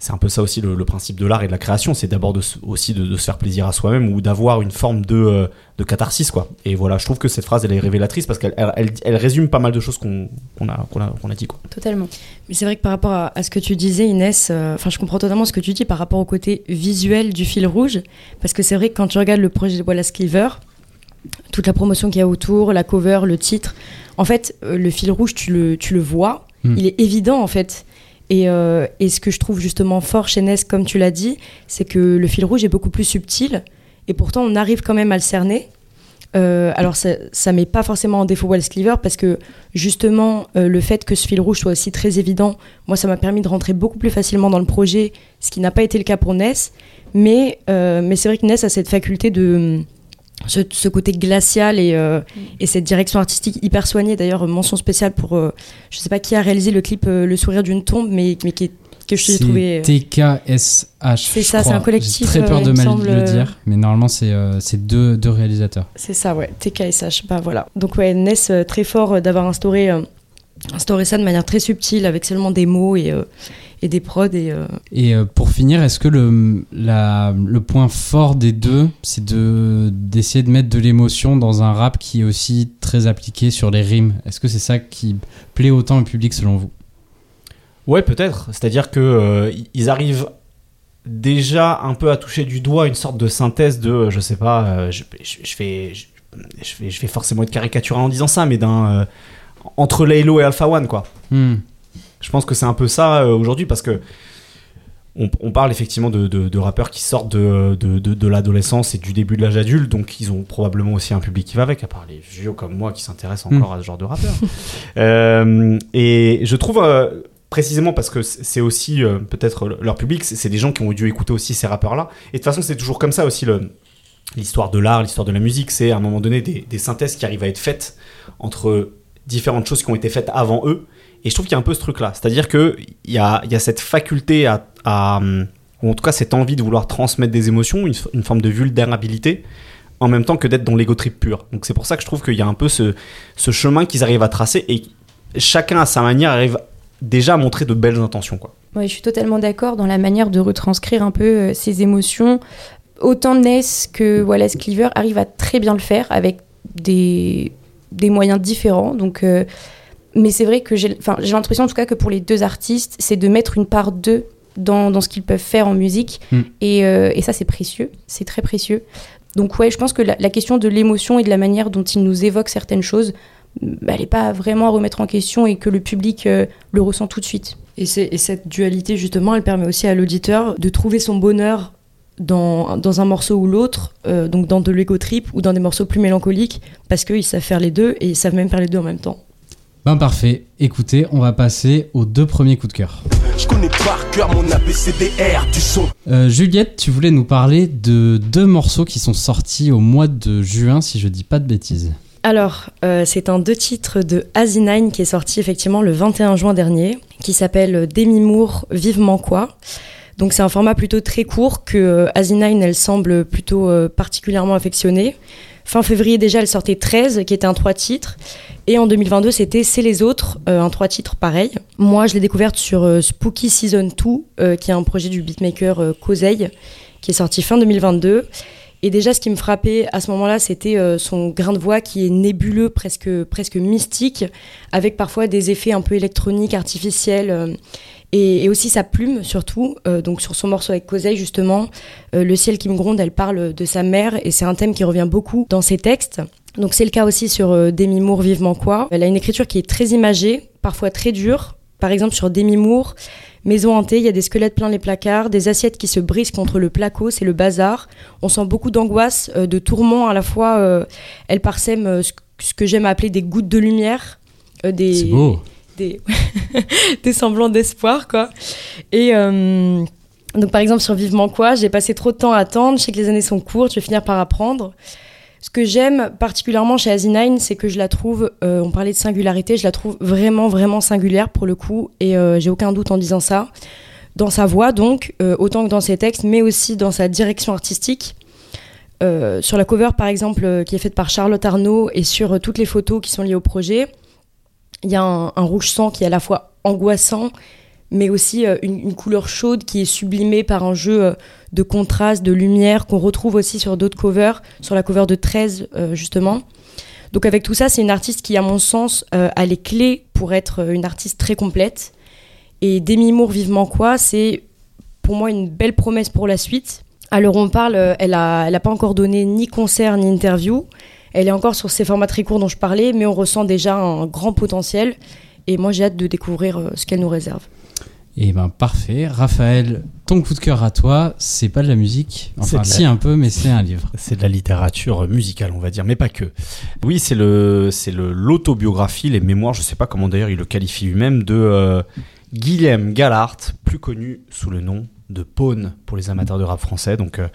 Speaker 4: c'est un peu ça aussi le, le principe de l'art et de la création, c'est d'abord de aussi de, de se faire plaisir à soi-même ou d'avoir une forme de, euh, de catharsis, quoi. Et voilà, je trouve que cette phrase, elle est révélatrice parce qu'elle elle, elle- elle résume pas mal de choses qu'on qu'on a, qu'on a, qu'on a dit, quoi.
Speaker 6: Totalement.
Speaker 8: Mais c'est vrai que par rapport à, à ce que tu disais, Inès, euh, enfin, je comprends totalement ce que tu dis par rapport au côté visuel du fil rouge, parce que c'est vrai que quand tu regardes le projet de Wallace Cleaver, toute la promotion qu'il y a autour, la cover, le titre, en fait, euh, le fil rouge, tu le, tu le vois,
Speaker 3: Hmm.
Speaker 8: il est évident en fait. Et, euh, et ce que je trouve justement fort chez Ness, comme tu l'as dit, c'est que le fil rouge est beaucoup plus subtil, et pourtant on arrive quand même à le cerner. Euh, alors ça, ça met pas forcément en défaut Wallace Cleaver parce que justement euh, le fait que ce fil rouge soit aussi très évident, moi ça m'a permis de rentrer beaucoup plus facilement dans le projet, ce qui n'a pas été le cas pour Ness. Mais, mais c'est vrai que Ness a cette faculté de ce, ce côté glacial et, euh, et cette direction artistique hyper soignée. D'ailleurs mention spéciale pour euh, je sais pas qui a réalisé le clip euh, Le sourire d'une tombe, mais, mais qui est- que je t'ai trouvé. euh,
Speaker 3: TKSH.
Speaker 8: C'est ça, c'est un collectif,
Speaker 3: J'ai très peur
Speaker 8: euh,
Speaker 3: de mal
Speaker 8: semble,
Speaker 3: le
Speaker 8: euh,
Speaker 3: dire, mais normalement c'est euh, c'est deux, deux réalisateurs.
Speaker 8: C'est ça, ouais. TKSH, bah voilà. Donc ouais, Ness, euh, très fort euh, d'avoir instauré, instauré ça de manière très subtile, avec seulement des mots et, euh, et des prods. Et, euh,
Speaker 3: Et euh, pour finir, est-ce que le, la, le point fort des deux, c'est de d'essayer de mettre de l'émotion dans un rap qui est aussi très appliqué sur les rimes? Est-ce que c'est ça qui plaît autant au public selon vous?
Speaker 4: Ouais, peut-être. C'est-à-dire que euh, ils arrivent déjà un peu à toucher du doigt une sorte de synthèse de, je sais pas, euh, je, je, je vais, je, je vais, je vais forcément être caricatural en disant ça, mais d'un euh, entre Laylo et Alpha One, quoi.
Speaker 3: Hmm.
Speaker 4: Je pense que c'est un peu ça euh, aujourd'hui parce que on, on parle effectivement de, de- de rappeurs qui sortent de, l'adolescence et du début de l'âge adulte, donc ils ont probablement aussi un public qui va avec, à part les vieux comme moi qui s'intéressent encore à ce genre de rappeurs. Euh, et je trouve euh, précisément parce que c'est aussi euh, peut-être le- leur public, c'est c'est des gens qui ont dû écouter aussi ces rappeurs-là. Et de toute façon, c'est toujours comme ça aussi le l'histoire de l'art, l'histoire de la musique, c'est à un moment donné des, des synthèses qui arrivent à être faites entre différentes choses qui ont été faites avant eux. Et je trouve qu'il y a un peu ce truc-là. C'est-à-dire qu'il y a, y a cette faculté à, ou en tout cas cette envie de vouloir transmettre des émotions, une, forme de vulnérabilité, en même temps que d'être dans l'ego trip pur. Donc c'est pour ça que je trouve qu'il y a un peu ce, ce chemin qu'ils arrivent à tracer et chacun à sa manière arrive déjà à montrer de belles intentions. Quoi.
Speaker 6: Ouais, je suis totalement d'accord dans la manière de retranscrire un peu euh, ces émotions. Autant Ness que Wallace Cleaver arrivent à très bien le faire avec des, des moyens différents. Donc, euh, mais c'est vrai que j'ai l'impression en tout cas que pour les deux artistes, c'est de mettre une part d'eux dans, dans ce qu'ils peuvent faire en musique.
Speaker 3: Mm.
Speaker 6: Et, euh, et ça, c'est précieux. C'est très précieux. Donc ouais, je pense que la, la question de l'émotion et de la manière dont ils nous évoquent certaines choses, bah, elle n'est pas vraiment à remettre en question et que le public euh, le ressent tout de suite.
Speaker 8: et, c'est- et cette dualité, justement, elle permet aussi à l'auditeur de trouver son bonheur dans, dans un morceau ou l'autre, euh, donc dans de l'ego trip ou dans des morceaux plus mélancoliques, parce qu'ils savent faire les deux et ils savent même faire les deux en même temps.
Speaker 3: Ben parfait. Écoutez, on va passer aux deux premiers coups de cœur.
Speaker 2: Je connais par cœur mon ABCDR du son.
Speaker 3: Euh, Juliette, tu voulais nous parler de deux morceaux qui sont sortis au mois de juin, si je dis pas de bêtises.
Speaker 8: Alors, euh, c'est un deux titres de Asinine qui est sorti effectivement le 21 juin dernier, qui s'appelle Demi Moore, Vivement quoi. Donc c'est un format plutôt très court que euh, Asinine, elle semble plutôt euh, particulièrement affectionnée. Fin février déjà, elle sortait 13, qui était un trois titres. Et en 2022, c'était C'est les autres, euh, un trois titres pareil. Moi, je l'ai découverte sur Spooky Season 2, euh, qui est un projet du beatmaker Kozeil, qui est sorti fin 2022. Et déjà, ce qui me frappait à ce moment-là, c'était son grain de voix qui est nébuleux, presque, presque mystique, avec parfois des effets un peu électroniques, artificiels. Et, aussi sa plume, surtout. Euh, donc sur son morceau avec Cosey, justement, euh, Le ciel qui me gronde, elle parle de sa mère et c'est un thème qui revient beaucoup dans ses textes. Donc c'est le cas aussi sur euh, Demi Moore, Vivement quoi. Elle a une écriture qui est très imagée, parfois très dure. Par exemple sur Demi Moore, Maison hantée, il y a des squelettes plein les placards, des assiettes qui se brisent contre le placo, c'est le bazar. On sent beaucoup d'angoisse, de tourment à la fois. elle parsème ce, que j'aime appeler des gouttes de lumière, des,
Speaker 3: C'est beau.
Speaker 8: des, semblants d'espoir, quoi. Et euh, donc, par exemple, sur Vivement quoi, j'ai passé trop de temps à attendre, je sais que les années sont courtes, je vais finir par apprendre. Ce que j'aime particulièrement chez Asinine, c'est que je la trouve, euh, on parlait de singularité, je la trouve vraiment, vraiment singulière pour le coup, et euh, j'ai aucun doute en disant ça. Dans sa voix, donc, autant que dans ses textes, mais aussi dans sa direction artistique. Sur la cover, par exemple, qui est faite par Charlotte Arnaud, et sur toutes les photos qui sont liées au projet, il y a un, rouge sang qui est à la fois angoissant, mais aussi euh, une, couleur chaude qui est sublimée par un jeu euh, de contraste, de lumière, qu'on retrouve aussi sur d'autres covers, sur la cover de 13 euh, justement. Donc avec tout ça, c'est une artiste qui, à mon sens, a les clés pour être une artiste très complète. Et Demi Moore, vivement quoi, c'est pour moi une belle promesse pour la suite. Où on parle, elle a, elle a pas encore donné ni concert ni interview. Elle est encore sur ces formats très courts dont je parlais, mais on ressent déjà un grand potentiel. Et moi, j'ai hâte de découvrir euh, ce qu'elle nous réserve.
Speaker 3: Et ben parfait. Raphaël, ton coup de cœur à toi, c'est pas de la musique. Enfin,
Speaker 4: la-
Speaker 3: si un peu, mais c'est un livre.
Speaker 4: C'est de la littérature musicale, on va dire, mais pas que. Oui, c'est le, c'est le l'autobiographie, les mémoires. Je sais pas comment d'ailleurs il le qualifie lui-même de euh, Guillaume Gallart, plus connu sous le nom de Pone pour les amateurs de rap français. Donc euh,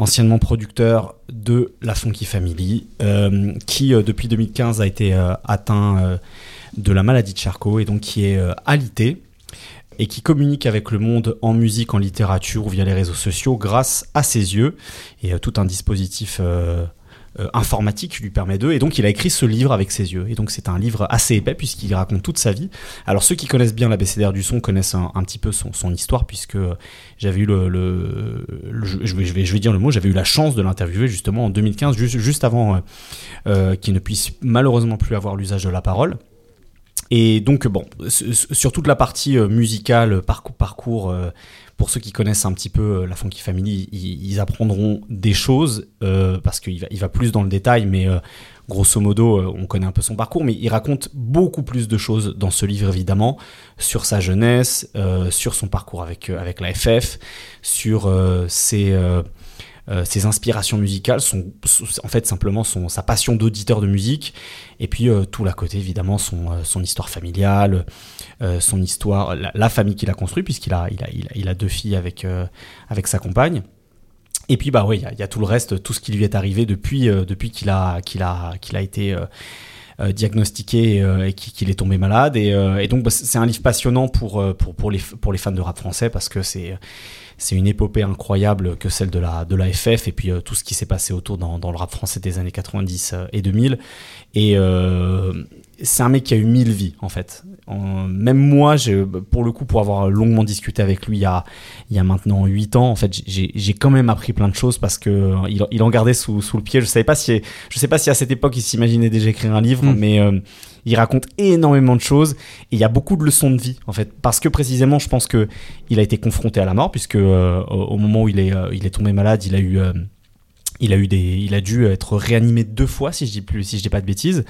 Speaker 4: anciennement producteur de la Funky Family, euh, qui euh, depuis 2015 a été euh, atteint de la maladie de Charcot et donc qui est alité et qui communique avec le monde en musique, en littérature ou via les réseaux sociaux grâce à ses yeux. Et tout un dispositif euh, informatique lui permet d'eux. Et donc il a écrit ce livre avec ses yeux. Et donc c'est un livre assez épais puisqu'il raconte toute sa vie. Alors ceux qui connaissent bien l'ABCDR du son connaissent un, petit peu son, histoire puisque j'avais eu le, je, vais, je, vais, dire le mot, j'avais eu la chance de l'interviewer justement en 2015, juste, juste avant euh, euh, qu'il ne puisse malheureusement plus avoir l'usage de la parole. Et donc, bon, sur toute la partie musicale, parcours, parcours pour ceux qui connaissent un petit peu euh, la Funky Family, ils, apprendront des choses, euh, parce qu'il va, plus dans le détail, mais euh, grosso modo, on connaît un peu son parcours, mais il raconte beaucoup plus de choses dans ce livre, évidemment, sur sa jeunesse, sur son parcours avec, avec la FF, sur ses... inspirations musicales, en fait simplement son, sa passion d'auditeur de musique, et puis tout l'à côté évidemment son, son histoire familiale, son histoire, la, famille qu'il a construite puisqu'il a, il a, il a, deux filles avec, euh, avec sa compagne. Et puis bah oui, il y, a- tout le reste, tout ce qui lui est arrivé depuis, euh, depuis qu'il a, qu'il a, qu'il a été euh, euh, diagnostiqué euh, et qu'il est tombé malade. Et, euh, donc bah, c'est un livre passionnant pour, euh, pour, pour, les, pour les fans de rap français parce que c'est c'est une épopée incroyable que celle de la, de la FF et puis euh, tout ce qui s'est passé autour dans, le rap français des années 90 euh, et 2000. Et euh, c'est un mec qui a eu mille vies en fait. En- même moi, pour le coup, pour avoir longuement discuté avec lui il y a, il y a maintenant 8 ans, en fait, j'ai quand même appris plein de choses parce que euh, il, il en gardait sous, sous le pied. Je savais pas si, je sais pas si à cette époque il s'imaginait déjà écrire un livre,
Speaker 3: Mm.
Speaker 4: mais euh, il raconte énormément de choses et il y a beaucoup de leçons de vie en fait parce que précisément je pense que il a été confronté à la mort puisque euh, au, moment où il est euh, il est tombé malade il a eu il a eu des il a dû être réanimé deux fois si je dis plus si je dis pas de bêtises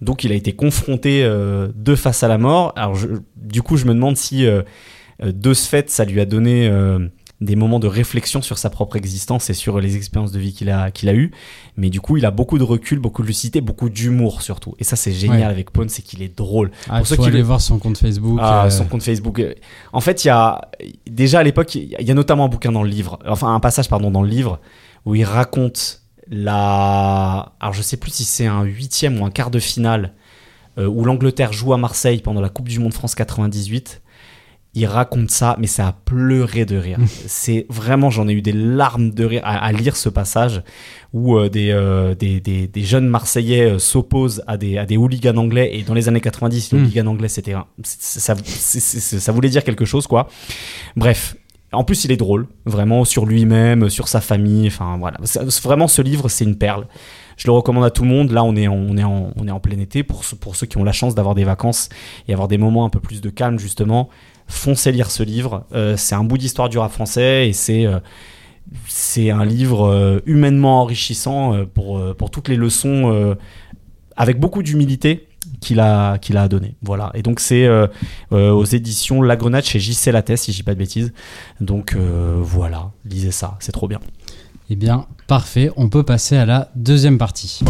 Speaker 4: donc il a été confronté euh, de face à la mort alors je- du coup je me demande si euh, euh, de ce fait ça lui a donné euh, des moments de réflexion sur sa propre existence et sur les expériences de vie qu'il a qu'il a eu mais du coup il a beaucoup de recul beaucoup de lucidité beaucoup d'humour surtout et ça c'est génial
Speaker 3: Ouais.
Speaker 4: avec Pone c'est qu'il est drôle
Speaker 3: Ah,
Speaker 4: Pour ceux qui
Speaker 3: aller
Speaker 4: le-
Speaker 3: voir son compte Facebook.
Speaker 4: ah,
Speaker 3: euh,
Speaker 4: son compte Facebook. En fait, il y a déjà à l'époque, il y a- il y a notamment un bouquin dans le livre, enfin un passage pardon dans le livre où il raconte la. Alors je sais plus si c'est un huitième ou un quart de finale euh, où l'Angleterre joue à Marseille pendant la Coupe du Monde France 98. Il raconte ça, mais ça a pleuré de rire. c'est vraiment, j'en ai eu des larmes de rire à, à lire ce passage où euh, des, euh, des, des, des jeunes Marseillais s'opposent à des, à des hooligans anglais. Et dans les années 90, les
Speaker 3: Mm.
Speaker 4: hooligans anglais, c'était ça voulait dire quelque chose, quoi. Bref. En plus, il est drôle, vraiment, sur lui-même, sur sa famille. Enfin, voilà. Vraiment, ce livre, c'est une perle. Je le recommande à tout le monde. Là, on est en, plein été. Pour, ceux- qui ont la chance d'avoir des vacances et avoir des moments un peu plus de calme, justement, foncez lire ce livre. Euh, c'est un bout d'histoire du rap français et c'est euh, un livre euh, humainement enrichissant pour, toutes les leçons avec beaucoup d'humilité qu'il a, a donné. Voilà. Et donc, c'est euh, euh, aux éditions La Grenade chez JC Lattès, si je dis pas de bêtises. Donc, euh, voilà, lisez ça, c'est trop bien.
Speaker 3: Eh bien, parfait, on peut passer à la deuxième partie.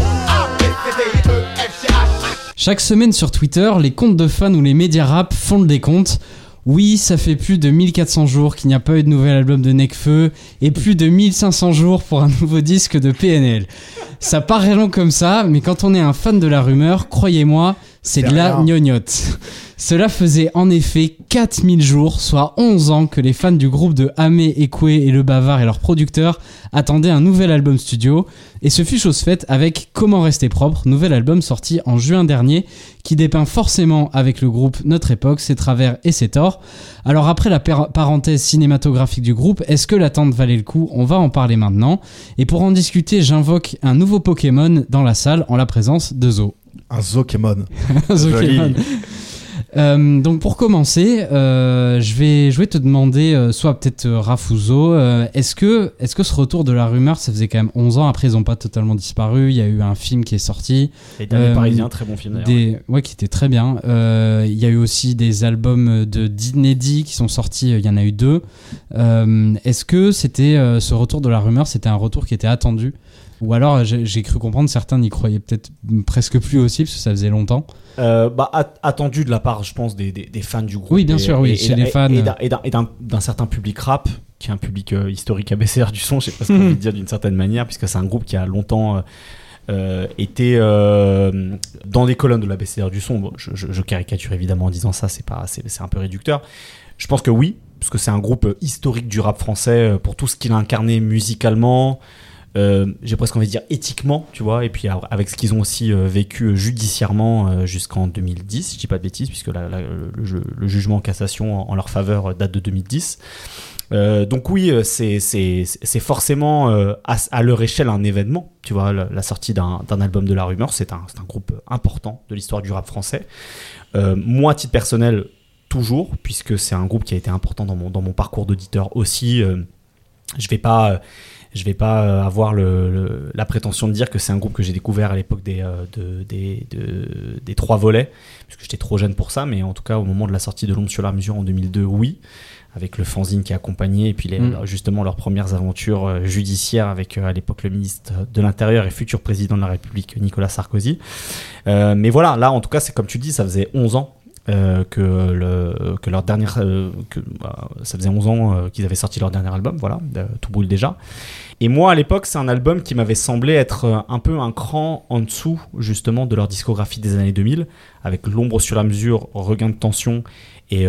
Speaker 3: Chaque semaine sur Twitter, les comptes de fans ou les médias rap font le décompte. Oui, ça fait plus de 1400 jours qu'il n'y a pas eu de nouvel album de Nekfeu et plus de 1500 jours pour un nouveau disque de PNL. Ça paraît long comme ça, mais quand on est un fan de la rumeur, croyez-moi, c'est de la
Speaker 9: rien.
Speaker 3: gnognotte. Cela faisait en effet 4000 jours, soit 11 ans, que les fans du groupe de Hamé, Ekoué et Le Bavard et leurs producteurs attendaient un nouvel album studio. Et ce fut chose faite avec Comment rester propre, nouvel album sorti en juin dernier, qui dépeint forcément avec le groupe Notre époque, ses travers et ses torts. Alors après la par- parenthèse cinématographique du groupe, est-ce que l'attente valait le coup? On va en parler maintenant. Et pour en discuter, j'invoque un nouveau Pokémon dans la salle en la présence de Zo.
Speaker 9: Un Zokemon.
Speaker 3: Pokémon. Euh, donc pour commencer, euh, je, vais, je vais te demander, euh, soit peut-être Raph ou Zo, euh, est-ce que, est que ce retour de la rumeur, ça faisait quand même 11 ans, après ils n'ont pas totalement disparu, il y a eu un film qui est sorti, Euh,
Speaker 4: Parisiens, très bon film d'ailleurs.
Speaker 3: des, ouais, qui était très bien. Il y a eu aussi des albums de d'inédits qui sont sortis. Il y en a eu deux. Est-ce que c'était ce retour de la rumeur, c'était un retour qui était attendu, ou alors j'ai cru comprendre certains n'y croyaient peut-être presque plus aussi parce que ça faisait longtemps.
Speaker 4: Euh, bah, at- attendu de la part, je pense, des, des, des fans du groupe.
Speaker 3: Oui, bien
Speaker 4: et-
Speaker 3: sûr, oui, chez les fans.
Speaker 4: Et d'un- et d'un- certain public rap, qui est un public euh, historique ABCR du son, je sais pas ce qu'on de dire d'une certaine manière, puisque c'est un groupe qui a longtemps euh, euh, été euh, dans les colonnes de l'ABCR du son. Bon, je, je- je caricature évidemment en disant ça, c'est pas, c'est un peu réducteur. Je pense que oui, parce que c'est un groupe euh, historique du rap français euh, pour tout ce qu'il a incarné musicalement. Euh, j'ai presque envie de dire éthiquement, tu vois, et puis avec ce qu'ils ont aussi euh, vécu euh, judiciairement jusqu'en 2010, si je dis pas de bêtises, puisque la- le, ju- le jugement en cassation en, leur faveur date de 2010. Euh, donc oui, c'est forcément euh, à, à leur échelle un événement, tu vois, la, sortie d'un album de la rumeur, c'est un, un groupe important de l'histoire du rap français. Moi, à titre personnel, toujours, puisque c'est un groupe qui a été important dans mon, dans mon parcours d'auditeur aussi. je vais pas, je vais pas euh, avoir le, le- la prétention de dire que c'est un groupe que j'ai découvert à l'époque des, euh, de- des, de- des trois volets, puisque j'étais trop jeune pour ça, mais en tout cas au moment de la sortie de L'ombre sur la mesure en 2002, oui, avec le fanzine qui a accompagné, et puis les-
Speaker 3: Mm.
Speaker 4: justement leurs premières aventures euh, judiciaires avec euh, à l'époque le ministre de l'Intérieur et futur président de la République Nicolas Sarkozy. Euh, mais voilà, là en tout cas, c'est comme tu dis, ça faisait 11 ans euh, que, le, que leur dernière. euh, bah, ça faisait 11 ans euh, qu'ils avaient sorti leur dernier album, voilà, Tout brûle déjà. Et moi, à l'époque, c'est un album qui m'avait semblé être euh, un peu un cran en dessous, justement, de leur discographie des années 2000, avec L'ombre sur la mesure, Regain de tension et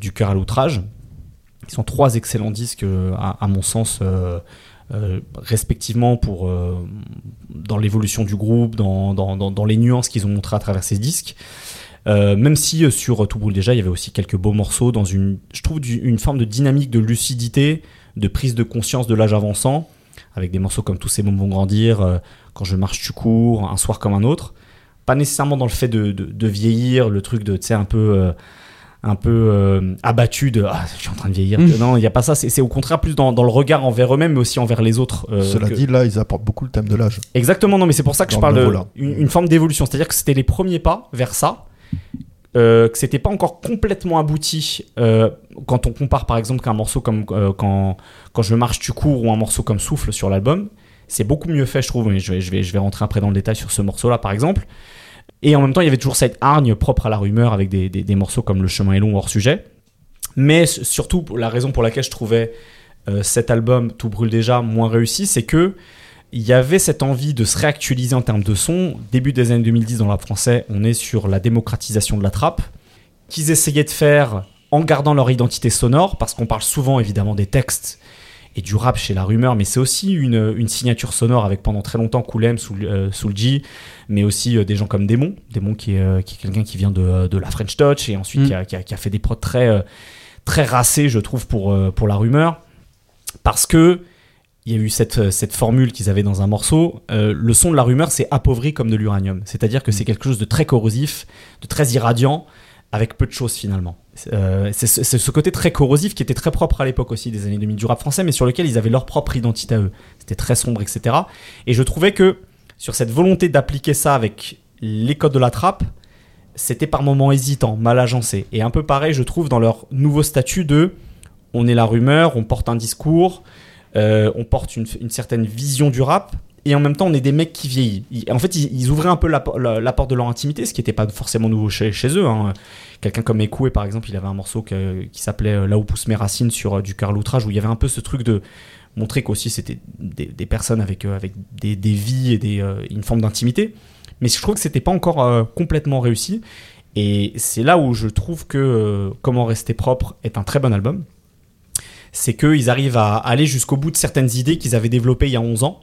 Speaker 4: Du cœur à l'outrage. Ils sont trois excellents disques, à, mon sens. respectivement pour dans l'évolution du groupe, dans les nuances qu'ils ont montrées à travers ces disques. Euh, même si euh, sur euh, Tout brûle déjà, il y avait aussi quelques beaux morceaux dans une, je trouve, du- une forme de dynamique, de lucidité, de prise de conscience de l'âge avançant, avec des morceaux comme Tous ces mômes vont grandir, euh, Quand je marche tu cours, Un soir comme un autre. Pas nécessairement dans le fait de, de, de vieillir, le truc de, tu sais, un peu, euh, un peu abattu de, ah, je suis en train de vieillir.
Speaker 3: Mm.
Speaker 4: Non, il n'y a pas ça. C'est au contraire plus dans, dans le regard envers eux-mêmes, mais aussi envers les autres.
Speaker 9: Cela
Speaker 4: que-
Speaker 9: dit, là, ils apportent beaucoup le thème de l'âge.
Speaker 4: Exactement, non, mais c'est pour ça que je parle
Speaker 9: le
Speaker 4: de
Speaker 9: nouveau, là.
Speaker 4: une, une forme d'évolution. C'est-à-dire que c'était les premiers pas vers ça, euh, que c'était pas encore complètement abouti. euh, quand on compare par exemple qu'un morceau comme euh, quand, quand je marche, tu cours ou un morceau comme Souffle sur l'album, c'est beaucoup mieux fait, je trouve. Mais je vais, je, vais, je vais rentrer après dans le détail sur ce morceau-là, par exemple. Et en même temps, il y avait toujours cette hargne propre à la rumeur avec des, des- des morceaux comme Le chemin est long hors sujet. Mais surtout, la raison pour laquelle je trouvais euh, cet album Tout brûle déjà moins réussi, c'est que il y avait cette envie de se réactualiser en termes de son. Début des années 2010 dans le rap français, on est sur la démocratisation de la trappe, qu'ils essayaient de faire en gardant leur identité sonore, parce qu'on parle souvent évidemment des textes et du rap chez La Rumeur, mais c'est aussi une, une signature sonore avec pendant très longtemps Koulem, Soul, euh, Soul G, mais aussi euh, des gens comme Démon, Démon qui est, euh, qui est quelqu'un qui vient de, de la French Touch et ensuite
Speaker 3: Mm.
Speaker 4: qui, a, qui a- qui a fait des prods très, euh, très racés, je trouve, pour, euh, pour La Rumeur, parce que il y a eu cette, cette formule qu'ils avaient dans un morceau. euh, le son de la rumeur, c'est appauvri comme de l'uranium. C'est-à-dire que c'est quelque chose de très corrosif, de très irradiant, avec peu de choses finalement. Euh, c'est ce, c'est ce côté très corrosif qui était très propre à l'époque aussi des années 2000 du rap français, mais sur lequel ils avaient leur propre identité à eux. C'était très sombre, etc. Et je trouvais que sur cette volonté d'appliquer ça avec les codes de la trappe, c'était par moments hésitant, mal agencé. Et un peu pareil, je trouve, dans leur nouveau statut de on est la rumeur, on porte un discours, euh, on porte une, certaine vision du rap, et en même temps, on est des mecs qui vieillissent. En fait, ils, ouvraient un peu la, porte de leur intimité, ce qui n'était pas forcément nouveau chez, eux. hein. Quelqu'un comme Ekoué, par exemple, il avait un morceau qui s'appelait euh, Là où poussent mes racines sur euh, du cœur l'outrage, où il y avait un peu ce truc de montrer qu'aussi c'était des, personnes avec, avec des, vies et une forme d'intimité. Mais je trouve que c'était pas encore complètement réussi. Et c'est là où je trouve que Comment rester propre est un très bon album. C'est qu'ils arrivent à aller jusqu'au bout de certaines idées qu'ils avaient développées il y a 11 ans,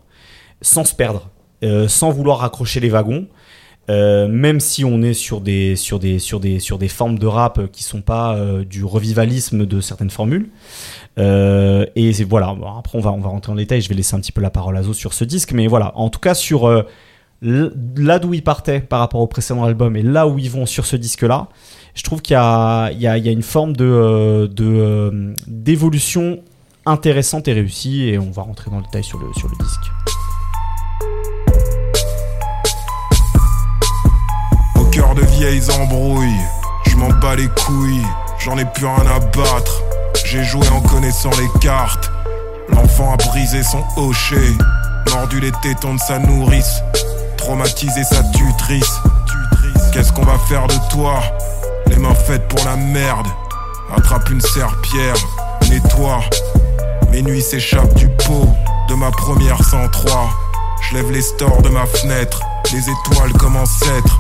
Speaker 4: sans se perdre, euh, sans vouloir raccrocher les wagons. Euh, même si on est sur des, sur, des, sur, des, sur des formes de rap qui sont pas euh, du revivalisme de certaines formules. Euh, et voilà, après on va, on va rentrer en détail, je vais laisser un petit peu la parole à Zo sur ce disque, mais voilà, en tout cas sur là d'où ils partaient par rapport au précédent album et là où ils vont sur ce disque-là, je trouve qu'il y a, une forme de, euh, euh, d'évolution intéressante et réussie, et on va rentrer dans le détail sur le, disque.
Speaker 5: Au cœur de vieilles embrouilles, je m'en bats les couilles, j'en ai plus rien à battre. J'ai joué en connaissant les cartes. L'enfant a brisé son hocher, mordu les tétons de sa nourrice, traumatisé sa tutrice. Qu'est-ce qu'on va faire de toi? Les mains faites pour la merde. Attrape une serpillère, nettoie. Mes nuits s'échappent du pot de ma première 103. Je lève les stores de ma fenêtre, les étoiles comme ancêtres.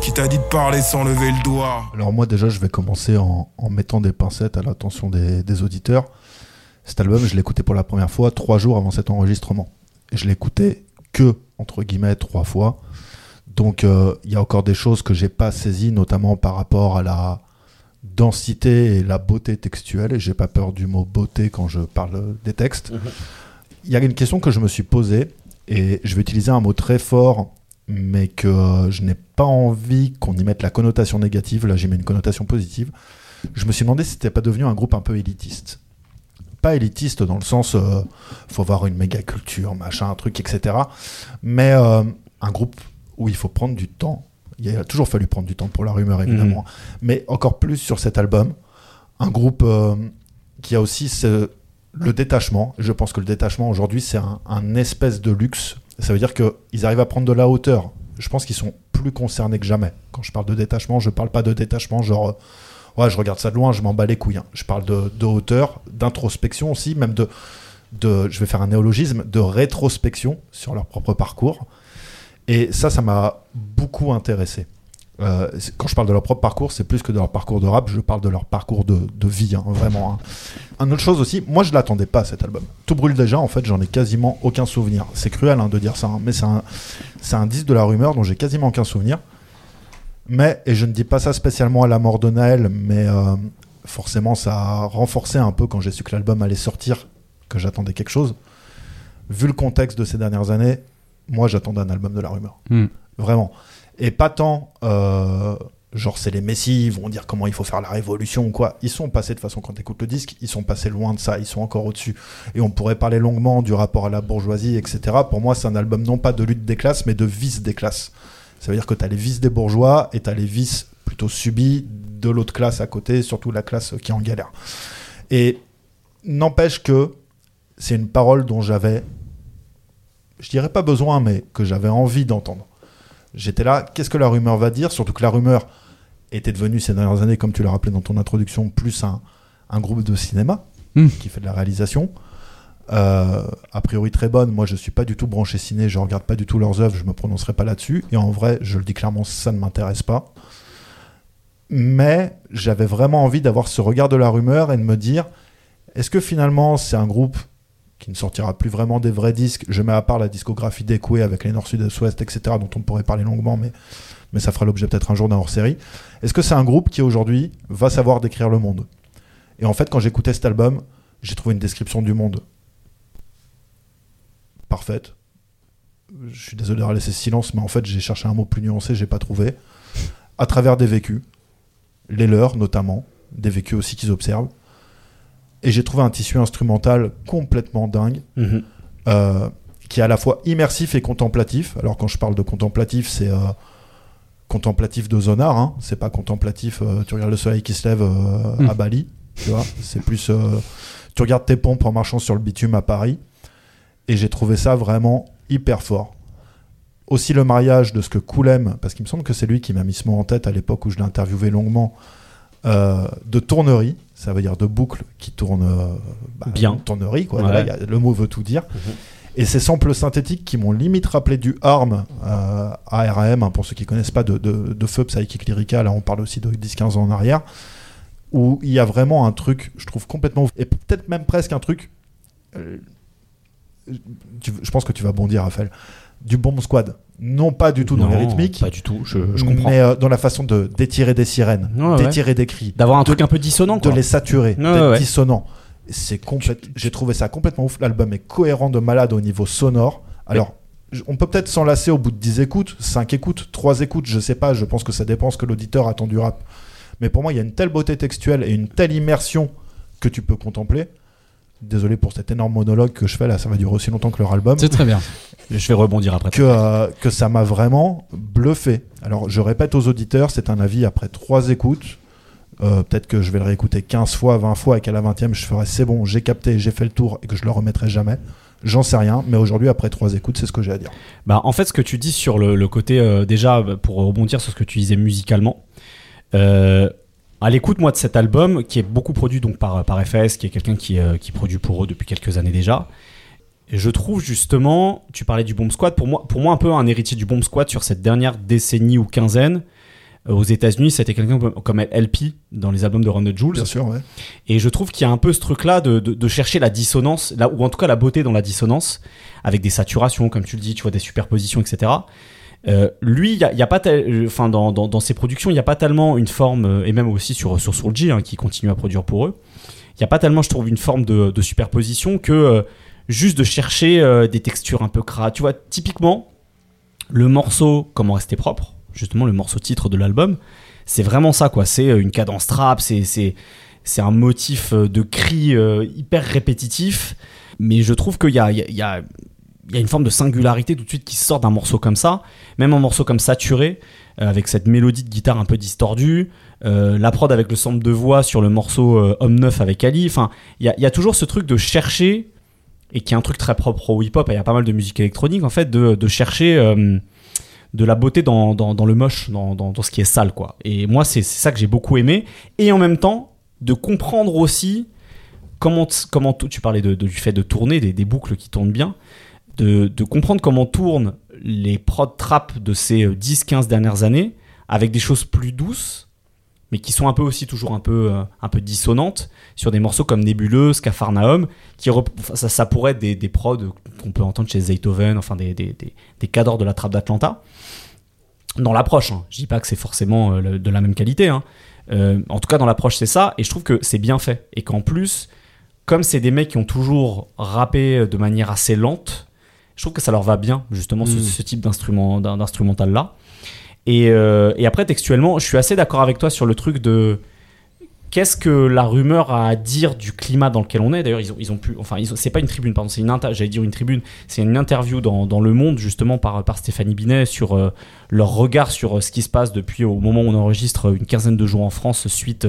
Speaker 5: Qui t'a dit de parler sans lever le doigt?
Speaker 9: Alors moi déjà je vais commencer en, mettant des pincettes à l'attention des, des auditeurs. Cet album je écouté pour la première fois trois jours avant cet enregistrement. Et je écouté que, entre guillemets, trois fois. Donc euh, il y a encore des choses que j'ai pas saisies, notamment par rapport à la densité et la beauté textuelle. Et j'ai pas peur du mot beauté quand je parle des textes. Il y a une question que je me suis posée, et je vais utiliser un mot très fort, mais que je n'ai pas envie qu'on y mette la connotation négative. Là, j'y mets une connotation positive. Je me suis demandé si c'était pas devenu un groupe un peu élitiste. Pas élitiste dans le sens, euh, faut avoir une méga culture, machin, un truc, etc. Mais euh, un groupe où il faut prendre du temps. Il a toujours fallu prendre du temps pour la rumeur, évidemment. Mais encore plus sur cet album. Un groupe euh, qui a aussi ce- le détachement. Je pense que le détachement aujourd'hui, c'est un, un espèce de luxe. Ça veut dire qu'ils arrivent à prendre de la hauteur. Je pense qu'ils sont plus concernés que jamais. Quand je parle de détachement, je parle pas de détachement genre, euh, ouais, je regarde ça de loin, je m'en bats les couilles. hein. Je parle de, de hauteur, d'introspection aussi, même de, de, je vais faire un néologisme, de rétrospection sur leur propre parcours. Et ça, ça m'a beaucoup intéressé. Euh, quand je parle de leur propre parcours, c'est plus que de leur parcours de rap, je parle de leur parcours de, vie, hein, vraiment. hein. Une autre chose aussi, moi je l'attendais pas cet album. Tout brûle déjà, en fait, j'en ai quasiment aucun souvenir. C'est cruel hein, de dire ça, hein, mais c'est un, un disque de la rumeur dont j'ai quasiment aucun souvenir. Mais, et je ne dis pas ça spécialement à la mort de Naël, mais euh, forcément ça a renforcé un peu quand j'ai su que l'album allait sortir, que j'attendais quelque chose. Vu le contexte de ces dernières années, moi j'attendais un album de la rumeur.
Speaker 3: Hmm.
Speaker 9: Vraiment. Et pas tant, euh, genre c'est les messies, ils vont dire comment il faut faire la révolution ou quoi. Ils sont passés de façon quand tu écoutes le disque, ils sont passés loin de ça, ils sont encore au-dessus. Et on pourrait parler longuement du rapport à la bourgeoisie, etc. Pour moi, c'est un album non pas de lutte des classes, mais de vice des classes. Ça veut dire que tu as les vices des bourgeois et tu as les vices plutôt subis de l'autre classe à côté, surtout la classe qui est en galère. Et n'empêche que c'est une parole dont j'avais, je dirais pas besoin, mais que j'avais envie d'entendre. J'étais là, qu'est-ce que la rumeur va dire? Surtout que la rumeur était devenue ces dernières années, comme tu l'as rappelé dans ton introduction, plus un, un groupe de cinéma
Speaker 3: Hmm.
Speaker 9: qui fait de la réalisation. Euh, a priori très bonne. Moi, je suis pas du tout branché ciné, je regarde pas du tout leurs œuvres, je me prononcerai pas là-dessus. Et en vrai, je le dis clairement, ça ne m'intéresse pas. Mais j'avais vraiment envie d'avoir ce regard de la rumeur et de me dire, est-ce que finalement c'est un groupe qui ne sortira plus vraiment des vrais disques Je mets à part la discographie d'Ekoué avec les Nord, Sud, Est, Ouest, etc., dont on pourrait parler longuement, mais, ça fera l'objet peut-être un jour d'un hors-série. Est-ce que c'est un groupe qui aujourd'hui va savoir décrire le monde? Et en fait, quand j'écoutais cet album, j'ai trouvé une description du monde parfaite. Je suis désolé d'avoir laissé ce silence, mais en fait, j'ai cherché un mot plus nuancé, j'ai pas trouvé. À travers des vécus. les leurs notamment, des vécus aussi qu'ils observent. Et j'ai trouvé un tissu instrumental complètement dingue,
Speaker 4: Mhm.
Speaker 9: euh, qui est à la fois immersif et contemplatif. Alors quand je parle de contemplatif, c'est euh, contemplatif de Zonar, hein. c'est pas contemplatif, euh, tu regardes le soleil qui se lève euh, à Bali, tu vois, c'est plus, tu regardes tes pompes en marchant sur le bitume à Paris, et j'ai trouvé ça vraiment hyper fort. Aussi le mariage de ce que Koulem, parce qu'il me semble que c'est lui qui m'a mis ce mot en tête à l'époque où je l'ai interviewé longuement, euh, de tournerie, ça veut dire de boucles qui tournent euh, bah,
Speaker 4: Bien.
Speaker 9: tournerie, quoi.
Speaker 4: Ouais.
Speaker 9: Voilà, y a- le mot veut tout dire.
Speaker 4: Mhm.
Speaker 9: Et ces samples synthétiques qui m'ont limite rappelé du ARM, euh, ARM, hein, pour ceux qui connaissent pas de, de, de feu Psychic Lyrica, là on parle aussi de 10-15 ans en arrière, où il y a vraiment un truc, je trouve complètement et peut-être même presque un truc, euh, tu- je pense que tu vas bondir Raphaël, du Bomb Squad. Non pas du tout dans les rythmiques,
Speaker 4: Pas du tout, je, je comprends.
Speaker 9: mais euh, dans la façon de d'étirer des sirènes,
Speaker 4: Ouais, ouais.
Speaker 9: d'étirer des cris,
Speaker 4: D'avoir un
Speaker 9: de-
Speaker 4: truc un peu dissonant,
Speaker 9: de les saturer, d'être
Speaker 4: ouais.
Speaker 9: dissonant. C'est complète. J'ai trouvé ça complètement ouf. L'album est cohérent de malade au niveau sonore. Alors, on peut peut-être s'en lasser au bout de 10 écoutes, 5 écoutes, 3 écoutes, je sais pas. Je pense que ça dépend ce que l'auditeur attend du rap. Mais pour moi, il y a une telle beauté textuelle et une telle immersion que tu peux contempler. Désolé pour cet énorme monologue que je fais là, ça va durer aussi longtemps que leur album
Speaker 3: C'est très bien.
Speaker 4: Je vais rebondir après.
Speaker 9: que, euh, que ça m'a vraiment bluffé. Alors, je répète aux auditeurs, c'est un avis après trois écoutes. Euh, Peut-être que je vais le réécouter 15 fois, 20 fois, et qu'à la 20e, je ferai c'est bon, j'ai capté, j'ai fait le tour, et que je le remettrai jamais. J'en sais rien, mais aujourd'hui, après trois écoutes, c'est ce que j'ai à dire.
Speaker 4: Bah, en fait, ce que tu dis sur le, le côté, euh, déjà, bah, pour rebondir sur ce que tu disais musicalement, euh, à l'écoute, moi, de cet album, qui est beaucoup produit donc par, par FS, qui est quelqu'un qui, euh, qui produit pour eux depuis quelques années déjà, et je trouve justement, tu parlais du Bomb Squad, pour moi, pour moi un peu un héritier du Bomb Squad sur cette dernière décennie ou quinzaine. Euh, aux États-Unis, c'était quelqu'un comme- LP dans les albums de Run the Jules.
Speaker 9: Bien sûr, ouais.
Speaker 4: Et je trouve qu'il y a un peu ce truc-là de, de, de chercher la dissonance, là, ou en tout cas la beauté dans la dissonance, avec des saturations, comme tu le dis, tu vois, des superpositions, etc. Euh, lui, il a, pas, euh, enfin, dans, dans, ses productions, il n'y a pas tellement une forme, euh, et même aussi sur, sur Soulja, hein, qui continue à produire pour eux, il n'y a pas tellement, je trouve, une forme de, superposition que juste de chercher des textures un peu crades. Tu vois, typiquement, le morceau Comment rester propre, justement le morceau titre de l'album, c'est vraiment ça, quoi. C'est une cadence trap, c'est, c'est, un motif de cri hyper répétitif, mais je trouve qu'il y a- il y a une forme de singularité tout de suite qui sort d'un morceau comme ça, même un morceau comme saturé, euh, avec cette mélodie de guitare un peu distordue, euh, la prod avec le sample de voix sur le morceau euh, Homme Neuf avec Ali, enfin, il y a, toujours ce truc de chercher, et qui est un truc très propre au hip-hop, il y a pas mal de musique électronique en fait, de, chercher... euh, de la beauté dans, le moche, dans, ce qui est sale, quoi. Et moi, c'est ça que j'ai beaucoup aimé. Et en même temps, de comprendre aussi comment, comment tu parlais du fait de tourner, des, des boucles qui tournent bien, de, comprendre comment tournent les prod trap de ces euh, 10-15 dernières années, avec des choses plus douces, mais qui sont un peu aussi toujours un peu, euh, un peu dissonantes, sur des morceaux comme Nébuleuse, Cafarnaum, qui ça, pourrait être des, des prods qu'on peut entendre chez Zaytoven, enfin des, des, des, cadors de la trappe d'Atlanta dans l'approche. Hein. Je dis pas que c'est forcément euh, de la même qualité. hein. Euh, en tout cas, dans l'approche, c'est ça. Et je trouve que c'est bien fait. Et qu'en plus, comme c'est des mecs qui ont toujours rappé de manière assez lente, je trouve que ça leur va bien, justement, ce,
Speaker 3: Mm.
Speaker 4: ce type d'instrument, d'in- d'instrumental-là. Et, euh, et après, textuellement, je suis assez d'accord avec toi sur le truc de qu'est-ce que la rumeur a à dire du climat dans lequel on est. D'ailleurs, ils ont, ils ont pu. Enfin, c'est pas une tribune, pardon, c'est une inter- J'allais dire une tribune. C'est une interview dans, dans Le Monde, justement, par, par Stéphanie Binet sur euh, leur regard sur euh, ce qui se passe depuis au moment où on enregistre une quinzaine de jours en France suite,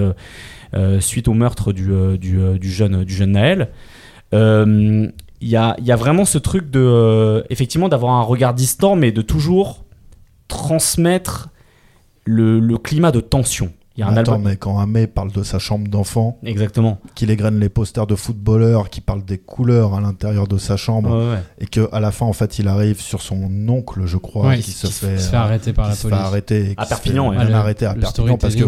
Speaker 4: euh, suite au meurtre du, du, du jeune, du jeune Naël. Il y, a, il y a vraiment ce truc de. euh, effectivement, d'avoir un regard distant, mais de toujours transmettre le, le climat de tension. Il y a un
Speaker 9: Attends,
Speaker 4: album.
Speaker 9: mais quand mec parle de sa chambre d'enfant,
Speaker 4: Exactement.
Speaker 9: qu'il égrène les posters de footballeurs, qui parle des couleurs à l'intérieur de sa chambre,
Speaker 4: Ouais, ouais.
Speaker 9: et que à la fin, en fait, il arrive sur son oncle, je crois,
Speaker 3: Ouais,
Speaker 9: qui, se
Speaker 3: qui
Speaker 9: fait,
Speaker 3: se fait arrêter par la
Speaker 9: se fait
Speaker 3: police.
Speaker 9: arrêter,
Speaker 4: À
Speaker 9: qui se
Speaker 4: Perpignan,
Speaker 9: fait arrêter à
Speaker 3: le
Speaker 9: Perpignan parce que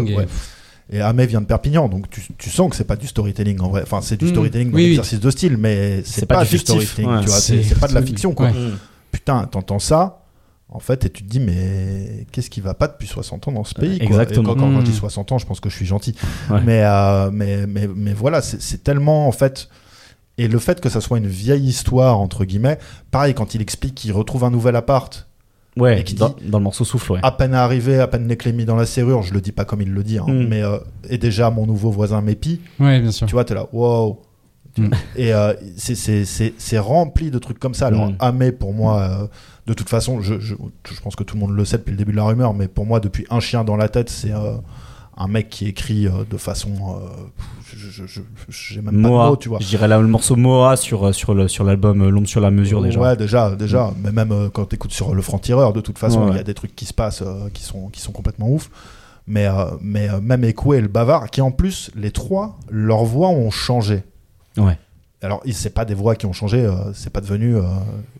Speaker 9: Et Amé vient de Perpignan, donc tu, tu sens que c'est pas du storytelling en vrai. Enfin, c'est du
Speaker 3: Mm.
Speaker 9: storytelling dans
Speaker 3: Oui, oui.
Speaker 9: l'exercice de style, mais c'est pas,
Speaker 4: pas
Speaker 9: du
Speaker 4: fictif,
Speaker 9: storytelling,
Speaker 4: ouais.
Speaker 9: tu vois. C'est pas de la fiction, quoi.
Speaker 3: ouais.
Speaker 9: Putain, t'entends ça, en fait, et tu te dis, mais qu'est-ce qui va pas depuis 60 ans dans ce pays, quoi.
Speaker 4: Exactement.
Speaker 9: Et quand, quand- quand je dis
Speaker 3: Mm.
Speaker 9: 60 ans, je pense que je suis gentil.
Speaker 4: Ouais.
Speaker 9: Mais, euh, mais, mais, mais voilà, c'est c'est tellement, en fait. Et le fait que ça soit une vieille histoire, entre guillemets, pareil, quand il explique qu'il retrouve un nouvel appart,
Speaker 4: Ouais,
Speaker 9: Et qui
Speaker 4: dans,
Speaker 9: dit-
Speaker 4: dans le morceau souffle, ouais.
Speaker 9: à peine arrivé, à peine les clés mis dans la serrure, je le dis pas comme il le dit, hein,
Speaker 4: Mm.
Speaker 9: mais euh, et déjà mon nouveau voisin m'épie,
Speaker 3: Ouais, bien sûr.
Speaker 9: tu vois, t'es là, wow.
Speaker 3: Mm.
Speaker 9: Et euh, c'est- c'est c'est- c'est rempli de trucs comme ça. Alors,
Speaker 4: Mm.
Speaker 9: Amé, pour moi, euh, de toute façon, je, je, je pense que tout le monde le sait depuis le début de la rumeur, mais pour moi, depuis Un chien dans la tête, c'est euh, un mec qui écrit euh, de façon. euh, J'ai même pas de
Speaker 4: Moa,
Speaker 9: mots, tu vois.
Speaker 4: je dirais le morceau Moa sur, euh, sur le- sur l'album euh, L'ombre sur la mesure déjà.
Speaker 9: Ouais, déjà, déjà. Mais même quand tu écoutes sur le franc-tireur, de toute façon,
Speaker 4: Ouais,
Speaker 9: il y a des trucs qui se passent qui, sont, qui sont complètement ouf. Mais, mais même Ekwe et le Bavard, qui en plus, les trois, leurs voix ont changé.
Speaker 4: Ouais.
Speaker 9: Alors, c'est pas des voix qui ont changé, euh, c'est pas devenu. euh,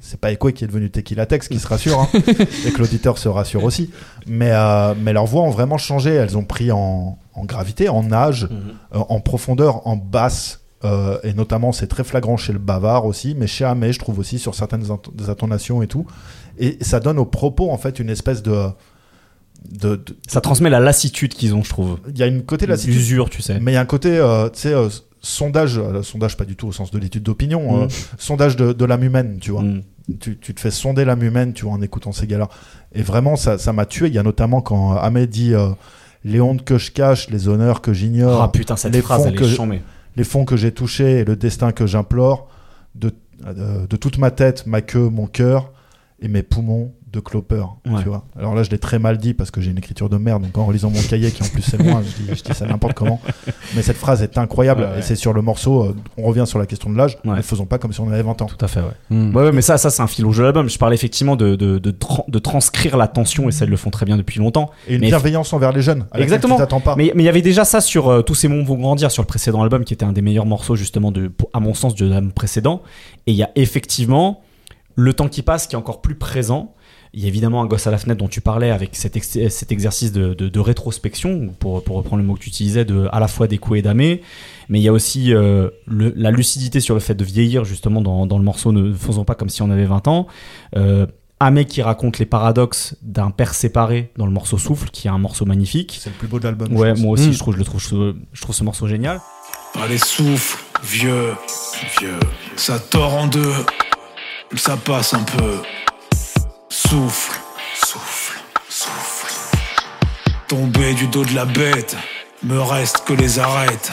Speaker 9: c'est pas Ekwe qui est devenu Tequila Tex qui se rassure, hein, et que l'auditeur se rassure aussi. Mais, euh, mais leurs voix ont vraiment changé, elles ont pris en, en gravité, en âge, euh, en profondeur, en basse. et notamment, c'est très flagrant chez le bavard aussi, mais chez Amé, je trouve aussi sur certaines des intonations et tout. Et ça donne aux propos, en fait, une espèce de. de- de-
Speaker 4: Ça transmet la lassitude qu'ils ont, je trouve.
Speaker 9: Il y a une côté lassitude,
Speaker 4: L'usure, tu sais.
Speaker 9: mais il y a un côté, tu sais, sondage, euh, sondage pas du tout au sens de l'étude d'opinion,
Speaker 4: Mm.
Speaker 9: euh, sondage de, de l'âme humaine, tu vois.
Speaker 4: Mm.
Speaker 9: Tu, tu te fais sonder l'âme humaine, tu vois, en écoutant ces gars-là. Et vraiment, ça ça m'a tué. Il y a notamment quand Ahmed dit euh, les hontes que je cache, les honneurs que j'ignore,
Speaker 4: Ah putain, cette
Speaker 9: les
Speaker 4: phrase,
Speaker 9: fonds
Speaker 4: elle
Speaker 9: que je- les fonds que j'ai touchés et le destin que j'implore, de, euh, de toute ma tête, ma queue, mon cœur et mes poumons de clopeur.
Speaker 4: Ouais.
Speaker 9: Tu vois Alors là, je l'ai très mal dit parce que j'ai une écriture de merde. Donc en relisant mon cahier, qui en plus c'est moi, je dis, je dis ça n'importe comment. Mais cette phrase est incroyable
Speaker 4: Ouais, ouais.
Speaker 9: et c'est sur le morceau. euh, on revient sur la question de l'âge.
Speaker 4: Ouais.
Speaker 9: Ne faisons pas comme si on avait 20 ans.
Speaker 4: Tout à fait, ouais.
Speaker 3: Mm.
Speaker 4: Ouais, ouais, mais ça, ça c'est un fil rouge de l'album. Je parlais effectivement de, de, de, tran- de transcrire la tension, et ça, ils le font très bien depuis longtemps.
Speaker 9: Et une
Speaker 4: Mais-
Speaker 9: bienveillance envers les jeunes. À
Speaker 4: Exactement.
Speaker 9: Tu pas.
Speaker 4: Mais mais il y avait déjà ça sur euh, Tous ces mondes vont grandir, sur le précédent album, qui était un des meilleurs morceaux, justement, de, à mon sens, de l'album précédent. Et il y a effectivement le temps qui passe qui est encore plus présent. Il y a évidemment un gosse à la fenêtre dont tu parlais avec cet, ex- cet exercice de, de- de rétrospection, pour, pour reprendre le mot que tu utilisais, de, à la fois des coups et d'amé. Mais il y a aussi euh, le- la lucidité sur le fait de vieillir, justement, dans, dans le morceau Ne faisons pas comme si on avait 20 ans. Euh, Amé qui raconte les paradoxes d'un père séparé dans le morceau Souffle, qui est un morceau magnifique.
Speaker 9: C'est le plus beau de l'album.
Speaker 4: Ouais, moi aussi,
Speaker 3: Mm.
Speaker 4: je trouve, je le trouve, je, je trouve ce morceau génial.
Speaker 10: Allez, souffle, vieux, vieux. Ça tord en deux, ça passe un peu. Souffle, souffle, souffle. Tombé du dos de la bête, me reste que les arêtes.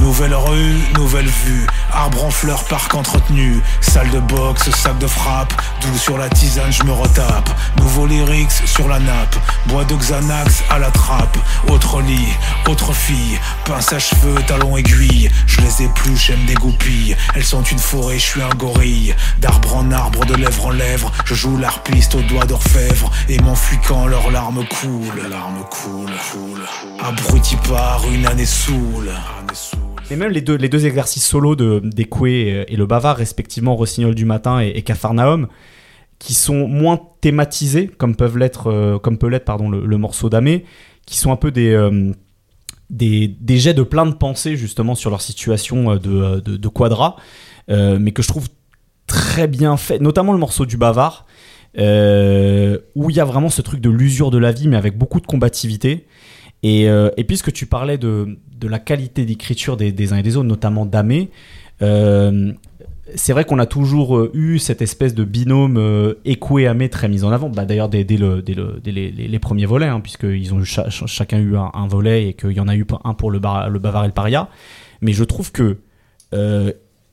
Speaker 10: Nouvelle rue, nouvelle vue, arbre en fleurs, parc entretenu, salle de boxe, sac de frappe, doux sur la tisane, je me retape. Nouveau lyrics sur la nappe, bois de Xanax à la trappe, autre lit, autre fille, pince à cheveux, talons aiguilles, je les épluche, elles me dégoupillent, elles sont une forêt, je suis un gorille, d'arbre en arbre, de lèvre en lèvre, je joue l'arpiste aux doigts d'orfèvre, et m'enfuis quand leurs larmes coulent, larmes coulent, coulent, abruti par une année saoule,
Speaker 4: Et même les deux, les deux exercices solo de d'Ekwe et le Bavard, respectivement Rossignol du matin et, et qui sont moins thématisés, comme peuvent l'être, euh, comme peut l'être pardon, le, morceau d'Amé, qui sont un peu des, euh, des, des jets de plein de pensées justement sur leur situation euh, de, de, quadra, mais que je trouve très bien fait, notamment le morceau du Bavard, où il y a vraiment ce truc de l'usure de la vie, mais avec beaucoup de combativité. Et, euh, et puisque tu parlais de, de la qualité d'écriture des, des uns et des autres, notamment d'Amé, euh, c'est vrai qu'on a toujours euh, eu cette espèce de binôme euh, Ekwe-Amé très mis en avant. Bah, D'ailleurs, dès, dès le- dès le- dès les, les- les premiers volets, hein, puisqu'ils ont eu chacun eu un, un volet et qu'il y en a eu un pour le, bar- le Bavard et le Paria. Mais je trouve que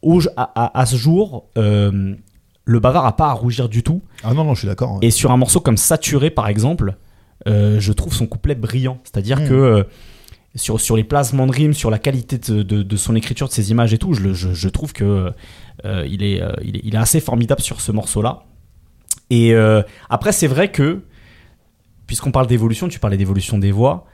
Speaker 4: au- à, à- à ce jour, le Bavard a pas à rougir du tout.
Speaker 9: Ah non, non, je suis d'accord. ouais.
Speaker 4: Et sur un morceau comme Saturé, par exemple, je trouve son couplet brillant. C'est-à-dire
Speaker 9: Mm.
Speaker 4: que euh, sur, sur les placements de rimes, sur la qualité de, de- de son écriture, de ses images et tout, je, je- je trouve que euh, il, est, euh, il, est, il est assez formidable sur ce morceau-là. Et euh, après, c'est vrai que, puisqu'on parle d'évolution, tu parlais d'évolution des voix,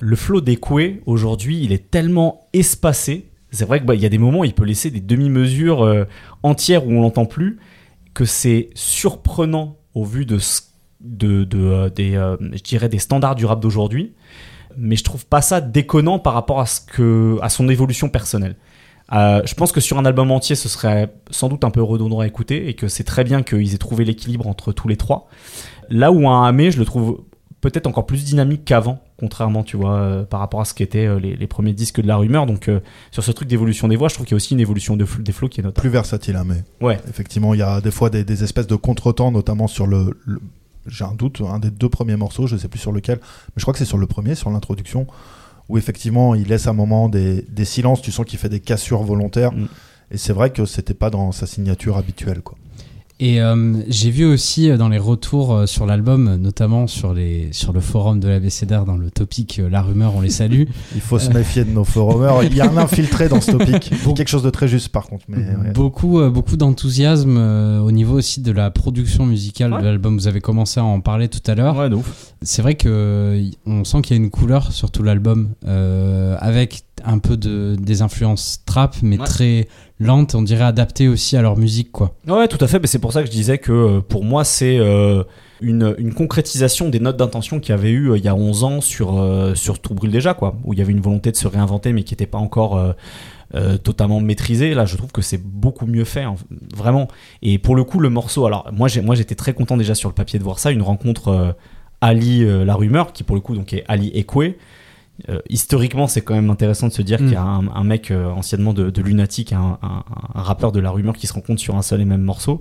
Speaker 4: le flow d'Ekwe, aujourd'hui, il est tellement espacé. C'est vrai qu'il y a des moments où il peut laisser des demi-mesures euh, entières où on l'entend plus, que c'est surprenant au vu de, ce- de, de, euh, des, euh, je dirais des standards du rap d'aujourd'hui. Mais je trouve pas ça déconnant par rapport à, ce que, à son évolution personnelle. Euh, je pense que sur un album entier, ce serait sans doute un peu redondant à écouter et que c'est très bien qu'ils aient trouvé l'équilibre entre tous les trois. Là où un Amé, je le trouve peut-être encore plus dynamique qu'avant, contrairement, tu vois, euh, par rapport à ce qu'étaient euh, les, les premiers disques de la rumeur. Donc, sur ce truc d'évolution des voix, je trouve qu'il y a aussi une évolution de fl- des flots qui est notable.
Speaker 9: plus versatile, hein, mais
Speaker 4: Ouais.
Speaker 9: effectivement, il y a des fois des, des espèces de contretemps, notamment sur le, le- j'ai un doute, un des deux premiers morceaux, je sais plus sur lequel, mais je crois que c'est sur le premier, sur l'introduction, où effectivement il laisse un moment des, des silences, tu sens qu'il fait des cassures volontaires,
Speaker 4: Mm.
Speaker 9: et c'est vrai que c'était pas dans sa signature habituelle. Quoi.
Speaker 3: Et euh, j'ai vu aussi euh, dans les retours euh, sur l'album, notamment sur, les, sur le forum de l'ABCDR, dans le topic La Rumeur, on les salue.
Speaker 9: Il faut se méfier de nos forumers, il y a un infiltré dans ce topic, quelque chose de très juste par contre. Mais, ouais.
Speaker 3: Beaucoup, beaucoup d'enthousiasme au niveau aussi de la production musicale
Speaker 4: Ouais.
Speaker 3: de l'album. Vous avez commencé à en parler tout à l'heure.
Speaker 4: Ouais, de ouf.
Speaker 3: C'est vrai que euh, y- on sent qu'il y a une couleur sur tout l'album, euh, avec un peu de, des influences trap, mais
Speaker 4: Ouais.
Speaker 3: très lentes, on dirait adaptées aussi à leur musique, quoi.
Speaker 4: Ouais, tout à fait. Mais c'est pour ça que je disais que euh, pour moi, c'est euh, une, une concrétisation des notes d'intention qu'il y avait eu euh, il y a 11 ans sur, euh, sur Tout brûle déjà, quoi. Où il y avait une volonté de se réinventer, mais qui n'était pas encore euh, totalement maîtrisée. Là, je trouve que c'est beaucoup mieux fait, en- vraiment. Et pour le coup, le morceau, alors moi, j'ai- moi j'étais très content déjà sur le papier de voir ça. Une rencontre euh, Ali euh, La Rumeur, qui pour le coup donc est Ali Ekwe. Euh, historiquement, c'est quand même intéressant de se dire
Speaker 3: Mm.
Speaker 4: qu'il y a un, un mec euh, anciennement de, de Lunatic, un, un- un rappeur de la rumeur qui se rencontre sur un seul et même morceau.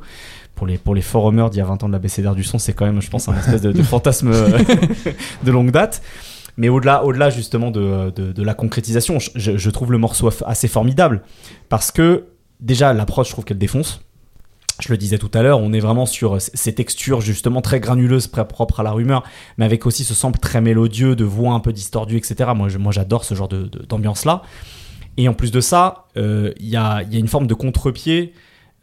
Speaker 4: Pour les, pour les forumers d'il y a 20 ans de la BCDR du son, c'est quand même, je pense, un espèce de, de fantasme euh, de longue date. Mais au-delà, au-delà justement de, de, de la concrétisation, je, je trouve le morceau assez formidable parce que déjà l'approche, je trouve qu'elle défonce. Je le disais tout à l'heure, on est vraiment sur ces textures justement très granuleuses, très propres à la rumeur, mais avec aussi ce sample très mélodieux, de voix un peu distordue, etc. Moi, je- moi j'adore ce genre de- de- d'ambiance-là. Et en plus de ça, euh, il y, a, y a une forme de contre-pied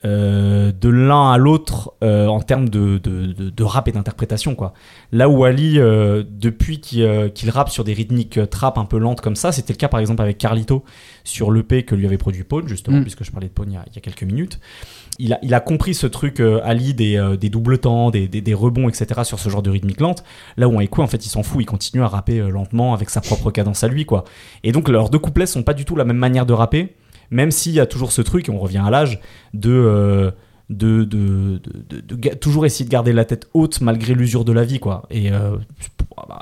Speaker 4: euh, de l'un à l'autre euh, en termes de, de, de- rap et d'interprétation. quoi. Là où Ali, depuis qu'il qu'il rappe sur des rythmiques trap un peu lentes comme ça, c'était le cas par exemple avec Carlito sur l'EP que lui avait produit Pone, justement,
Speaker 3: Mm.
Speaker 4: puisque je parlais de il a, il y a quelques minutes. Il a, il a compris ce truc, euh, Ali, des, euh, des doubles temps, des, des, des rebonds, etc., sur ce genre de rythmique lente. Là où un en fait, il s'en fout, il continue à rapper euh, lentement avec sa propre cadence à lui, quoi. Et donc, leurs deux couplets sont pas du tout la même manière de rapper, même s'il y a toujours ce truc, et on revient à l'âge, de, euh, de, de, de, de- de ga- toujours essayer de garder la tête haute malgré l'usure de la vie, quoi. Et euh,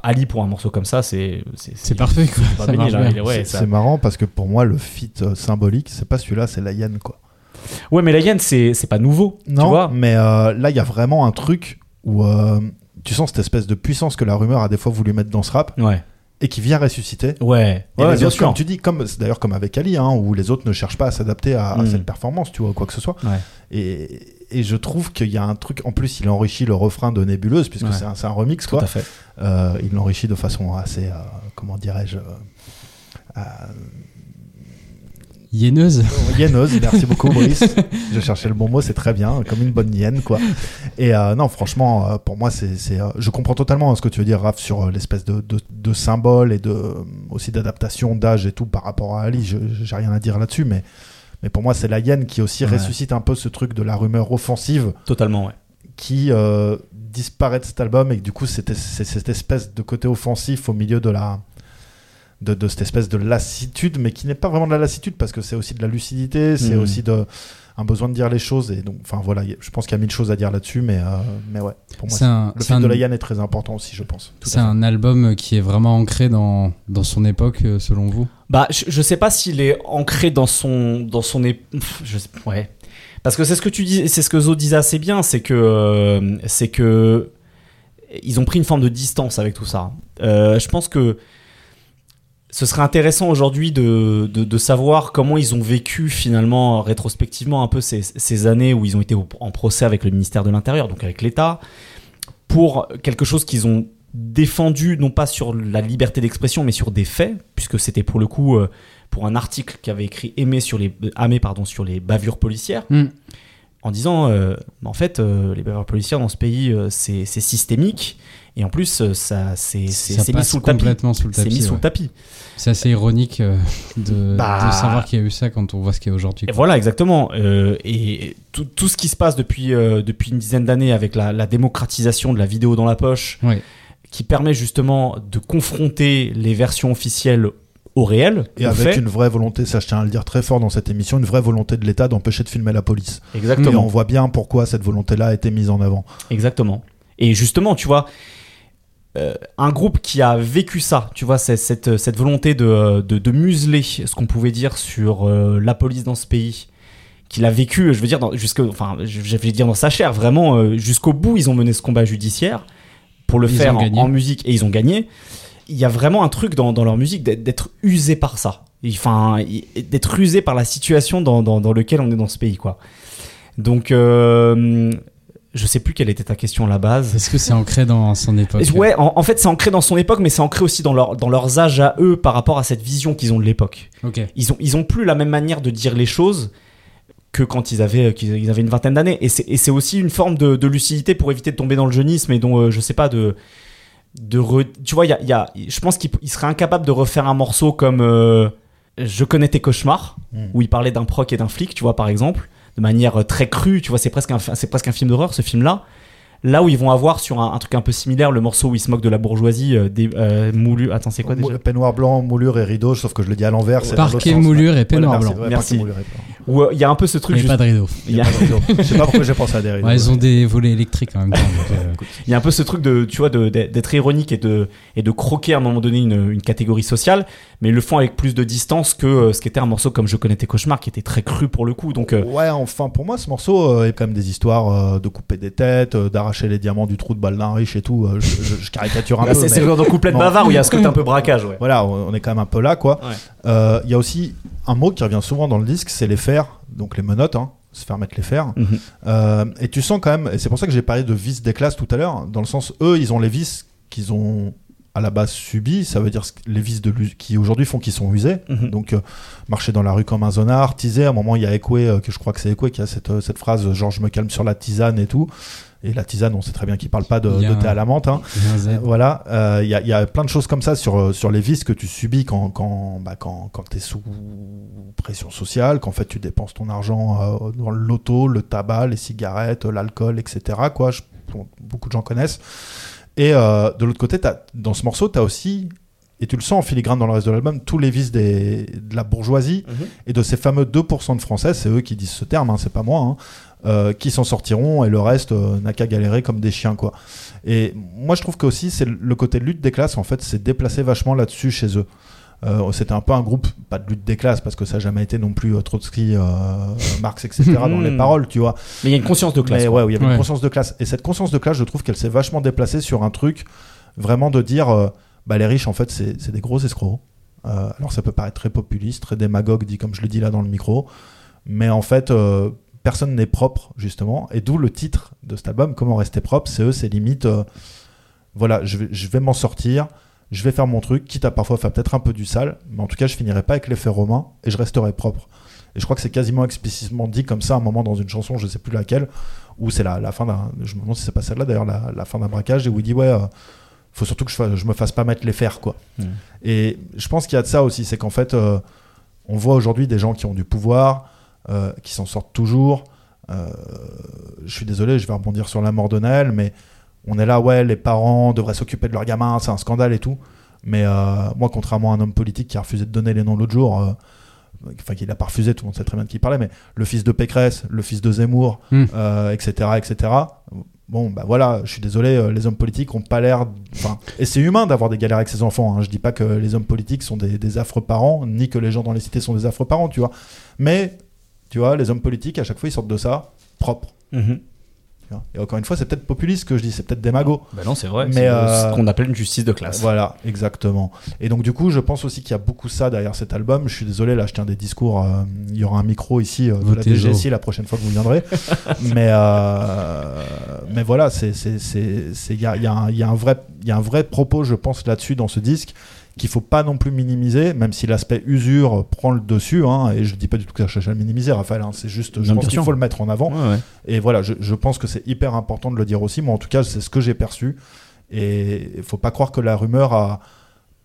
Speaker 4: Ali, pour un morceau comme ça, c'est.
Speaker 3: C'est parfait,
Speaker 4: ouais,
Speaker 9: c'est marrant parce que pour moi, le euh, symbolique, c'est pas celui-là, c'est la hyène, quoi.
Speaker 4: Ouais, mais la hyène, c'est c'est pas nouveau. tu
Speaker 9: Non,
Speaker 4: vois
Speaker 9: mais euh, là, il y a vraiment un truc où euh, tu sens cette espèce de puissance que la rumeur a des fois voulu mettre dans ce rap
Speaker 4: Ouais.
Speaker 9: et qui vient ressusciter.
Speaker 4: Ouais.
Speaker 9: Et
Speaker 4: Ouais,
Speaker 9: les
Speaker 4: bien
Speaker 9: autres,
Speaker 4: sûr.
Speaker 9: comme tu dis, comme c'est d'ailleurs comme avec Ali, hein, où les autres ne cherchent pas à s'adapter à, à
Speaker 4: Mm.
Speaker 9: cette performance, tu vois, quoi que ce soit.
Speaker 4: Ouais.
Speaker 9: Et, et je trouve qu'il y a un truc. En plus, il enrichit le refrain de Nébuleuse, puisque
Speaker 4: Ouais.
Speaker 9: c'est un, c'est un remix,
Speaker 4: Tout
Speaker 9: quoi.
Speaker 4: à fait.
Speaker 9: Euh, il l'enrichit de façon assez, euh, comment dirais-je, euh,
Speaker 3: Hyéneuse.
Speaker 9: Hyéneuse, merci beaucoup Brice. Je cherchais le bon mot, c'est très bien, comme une bonne hyène quoi. Et euh, non, franchement, euh, pour moi, c'est, euh, je comprends totalement hein, ce que tu veux dire, Raph, sur euh, l'espèce de, de, de symbole et de euh, aussi d'adaptation d'âge et tout par rapport à Ali. J'ai rien à dire là-dessus, mais mais pour moi, c'est la hyène qui aussi
Speaker 4: Ouais.
Speaker 9: ressuscite un peu ce truc de la rumeur offensive
Speaker 4: Totalement, ouais.
Speaker 9: qui euh, disparaît de cet album et que du coup, c'était c'est cette espèce de côté offensif au milieu de la de, de cette espèce de lassitude, mais qui n'est pas vraiment de la lassitude parce que c'est aussi de la lucidité, c'est
Speaker 4: Mhm.
Speaker 9: aussi de un besoin de dire les choses et donc enfin voilà, je pense qu'il y a mille choses à dire là-dessus, mais euh, mais ouais, pour moi,
Speaker 3: C'est un-
Speaker 9: le film
Speaker 3: un-
Speaker 9: de la Yann est très important aussi, je pense.
Speaker 3: C'est un album qui est vraiment ancré dans, dans son époque, euh, selon vous?
Speaker 4: Bah, je, je sais pas s'il est ancré dans son dans son je sais- ouais. Parce que c'est ce que tu dis, c'est ce que Zo disait assez bien, c'est que euh, c'est que ils ont pris une forme de distance avec tout ça. Euh, je pense que ce serait intéressant aujourd'hui de, de, de savoir comment ils ont vécu finalement rétrospectivement un peu ces, ces années où ils ont été au- en procès avec le ministère de l'Intérieur, donc avec l'État, pour quelque chose qu'ils ont défendu non pas sur la liberté d'expression mais sur des faits, puisque c'était pour le coup euh, pour un article qu'avait écrit Aimé sur les Amé pardon sur les bavures policières
Speaker 3: Mm.
Speaker 4: en disant euh, en fait euh, les bavures policières dans ce pays c'est c'est systémique et en plus euh, ça c'est mis sous le tapis
Speaker 3: complètement sous le
Speaker 4: c'est
Speaker 3: tapis.
Speaker 4: mis sous
Speaker 3: ouais.
Speaker 4: le tapis
Speaker 3: C'est assez ironique euh, de,
Speaker 4: Bah.
Speaker 3: de savoir qu'il y a eu ça quand on voit ce qu'il y a aujourd'hui.
Speaker 4: Voilà, exactement. Euh, et tout, tout ce qui se passe depuis, euh, depuis une dizaine d'années avec la, la démocratisation de la vidéo dans la poche, qui permet justement de confronter les versions officielles au réel,
Speaker 9: Et
Speaker 4: au
Speaker 9: avec
Speaker 4: fait.
Speaker 9: une vraie volonté, ça je tiens à le dire très fort dans cette émission, une vraie volonté de l'État d'empêcher de filmer la police. Et on
Speaker 4: Exactement.
Speaker 9: voit bien pourquoi cette volonté-là a été mise en avant.
Speaker 4: Exactement. Et justement, tu vois, euh, un groupe qui a vécu ça, tu vois, c'est- cette, cette volonté de, de, de museler ce qu'on pouvait dire sur euh, la police dans ce pays, qu'il a vécu, je veux dire, dans, jusque, enfin, je je vais dire dans sa chair, vraiment, euh, jusqu'au bout, ils ont mené ce combat judiciaire. pour le
Speaker 3: Ils
Speaker 4: faire en, musique et ils ont gagné. Il y a vraiment un truc dans, dans leur musique d'être- usé par ça. Enfin, d'être usé par la situation dans, dans, dans lequel on est dans ce pays, quoi. Donc, euh, je sais plus quelle était ta question à la base.
Speaker 3: Est-ce que c'est ancré dans son époque
Speaker 4: Ouais, en, en fait, c'est ancré dans son époque, mais c'est ancré aussi dans, leur, dans leurs âges à eux par rapport à cette vision qu'ils ont de l'époque.
Speaker 3: Ok.
Speaker 4: Ils ont, ils ont plus la même manière de dire les choses que quand ils avaient, qu'ils ils avaient une vingtaine d'années. Et c'est, et c'est aussi une forme de, de lucidité pour éviter de tomber dans le jeunisme et dont, euh, je sais pas, de. de re- tu vois, il y a, y a- je pense qu'il il serait incapable de refaire un morceau comme euh, Je connais tes cauchemars,
Speaker 9: Mm.
Speaker 4: où il parlait d'un proc et d'un flic, tu vois, par exemple, de manière euh, très crue. Tu vois, c'est presque un, c'est presque un film d'horreur, ce film-là. Là où ils vont avoir sur un, un truc un peu similaire le morceau où ils se moquent de la bourgeoisie euh, des euh, moulus. Attends, c'est quoi déjà
Speaker 9: Peignoir blanc, moulure et rideau, sauf que je le dis à l'envers. c'est
Speaker 3: Parquet, moulure et peignoir blanc.
Speaker 9: merci.
Speaker 4: Où euh, il y a un peu ce truc.
Speaker 3: Mais
Speaker 4: juste-
Speaker 3: pas de rideau.
Speaker 4: il y a-
Speaker 9: Pas de rideau. Je sais pas pourquoi j'ai pensé à des rideaux.
Speaker 3: Ouais, ils ont des volets électriques même euh,
Speaker 4: Il y a un peu ce truc de, tu vois, d'être ironique et de, et de croquer à un moment donné une, une catégorie sociale, mais ils le font avec plus de distance que euh, ce qu'était un morceau comme Je connais tes cauchemars, qui était très cru pour le coup. Donc, euh,
Speaker 9: Ouais, enfin, pour moi, ce morceau euh, est quand même des histoires euh, de couper des têtes, euh, d'arracher les diamants du trou de balle d'un riche et tout. euh, je, je- je caricature un peu.
Speaker 4: c'est, de couplet de bavard où il y a ce côté un peu braquage, ouais.
Speaker 9: Voilà, on est quand même un peu là, quoi.
Speaker 4: Ouais.
Speaker 9: Euh, Il y a aussi un mot qui revient souvent dans le disque, c'est les fers, donc les menottes, hein, se faire mettre les fers.
Speaker 4: Mhm.
Speaker 9: Euh, et tu sens quand même, et c'est pour ça que j'ai parlé de vis des classes tout à l'heure, dans le sens, eux, ils ont les vis qu'ils ont à la base subi, ça veut dire les vis de qui aujourd'hui font qu'ils sont usés.
Speaker 4: Mhm.
Speaker 9: Donc, euh, marcher dans la rue comme un zonard, teaser. À un moment, il y a Ekwe, euh, que je crois que c'est Ekwe qui a cette, euh, cette phrase genre je me calme sur la tisane et tout. Et la tisane, on sait très bien qu'il parle pas de, thé à la menthe. hein.
Speaker 3: il y a.
Speaker 9: Euh, Voilà, euh, y, a- il y a plein de choses comme ça sur, euh, sur les vices que tu subis quand, quand, bah, quand, quand tu es sous pression sociale, qu'en fait tu dépenses ton argent euh, dans le loto, le tabac, les cigarettes, l'alcool, etc. Quoi, Je- beaucoup de gens connaissent. Et euh, de l'autre côté, dans ce morceau, tu as aussi, et tu le sens en filigrane dans le reste de l'album, tous les vices des, de la bourgeoisie
Speaker 4: Mhm.
Speaker 9: et de ces fameux 2% de Français, c'est eux qui disent ce terme, hein, c'est pas moi, hein, euh, qui s'en sortiront et le reste euh, n'a qu'à galérer comme des chiens. quoi. Et moi, je trouve que aussi, c'est le côté lutte des classes, en fait, c'est déplacé vachement là-dessus chez eux. Euh, C'était un peu un groupe, pas de lutte des classes, parce que ça n'a jamais été non plus euh, Trotsky, euh, Marx, etc. dans les paroles, tu vois.
Speaker 4: Mais il y a une conscience de classe.
Speaker 9: Mais ouais, il y avait
Speaker 3: Ouais.
Speaker 9: une conscience de classe. Et cette conscience de classe, je trouve qu'elle s'est vachement déplacée sur un truc vraiment de dire euh, bah, les riches, en fait, c'est c'est des gros escrocs. Euh, alors ça peut paraître très populiste, très démagogue, dit comme je le dis là dans le micro. Mais en fait, euh, personne n'est propre, justement. Et d'où le titre de cet album, Comment rester propre. C'est eux, c'est limite. euh, voilà, je vais, je vais m'en sortir. Je vais faire mon truc, quitte à parfois faire peut-être un peu du sale, mais en tout cas, je finirai pas avec l'effet romain et je resterai propre. Et je crois que c'est quasiment explicitement dit comme ça à un moment dans une chanson, je sais plus laquelle, où c'est la, la fin d'un. Je me demande si c'est pas celle-là d'ailleurs, la, la fin d'un braquage, et où il dit Ouais, euh, faut surtout que je, fasse- je me fasse pas mettre les fers, quoi.
Speaker 4: Mm.
Speaker 9: Et je pense qu'il y a de ça aussi, c'est qu'en fait, euh, on voit aujourd'hui des gens qui ont du pouvoir, euh, qui s'en sortent toujours. Euh, je suis désolé, je vais rebondir sur la mort de Naël, mais on est là, ouais, les parents devraient s'occuper de leurs gamins, c'est un scandale et tout. Mais euh, moi, contrairement à un homme politique qui a refusé de donner les noms l'autre jour, euh, enfin qu'il n'a pas refusé, tout le monde sait très bien de qui il parlait, mais le fils de Pécresse, le fils de Zemmour,
Speaker 3: Hmm.
Speaker 9: euh, etc., etc. Bon, bah voilà, je suis désolé, les hommes politiques ont pas l'air. Et c'est humain d'avoir des galères avec ses enfants. Hein. Je dis pas que les hommes politiques sont des, des affreux parents, ni que les gens dans les cités sont des affreux parents, tu vois. Mais, tu vois, les hommes politiques, à chaque fois, ils sortent de ça propre.
Speaker 4: Mhm.
Speaker 9: Et encore une fois, c'est peut-être populiste ce que je dis, c'est peut-être démago.
Speaker 4: Bah non, c'est vrai.
Speaker 9: Mais,
Speaker 4: c'est
Speaker 9: euh,
Speaker 4: ce qu'on appelle une justice de classe.
Speaker 9: Voilà, exactement. Et donc du coup, je pense aussi qu'il y a beaucoup ça derrière cet album. Je suis désolé, là, je tiens des discours. euh, il y aura un micro ici euh, de la
Speaker 3: Votez Jo.
Speaker 9: DGSI la prochaine fois que vous viendrez. mais euh, mais voilà, c'est c'est c'est c'est- il y a il y a un- il y a un vrai il y a un vrai propos, je pense là-dessus dans ce disque qu'il faut pas non plus minimiser, même si l'aspect usure prend le dessus. hein, et je dis pas du tout que ça cherche à le minimiser, Raphaël. hein, c'est juste, je pense qu'il faut le mettre en avant.
Speaker 4: Ouais, ouais.
Speaker 9: Et voilà, je, je pense que c'est hyper important de le dire aussi. Moi, en tout cas, c'est ce que j'ai perçu. Et il faut pas croire que la rumeur a,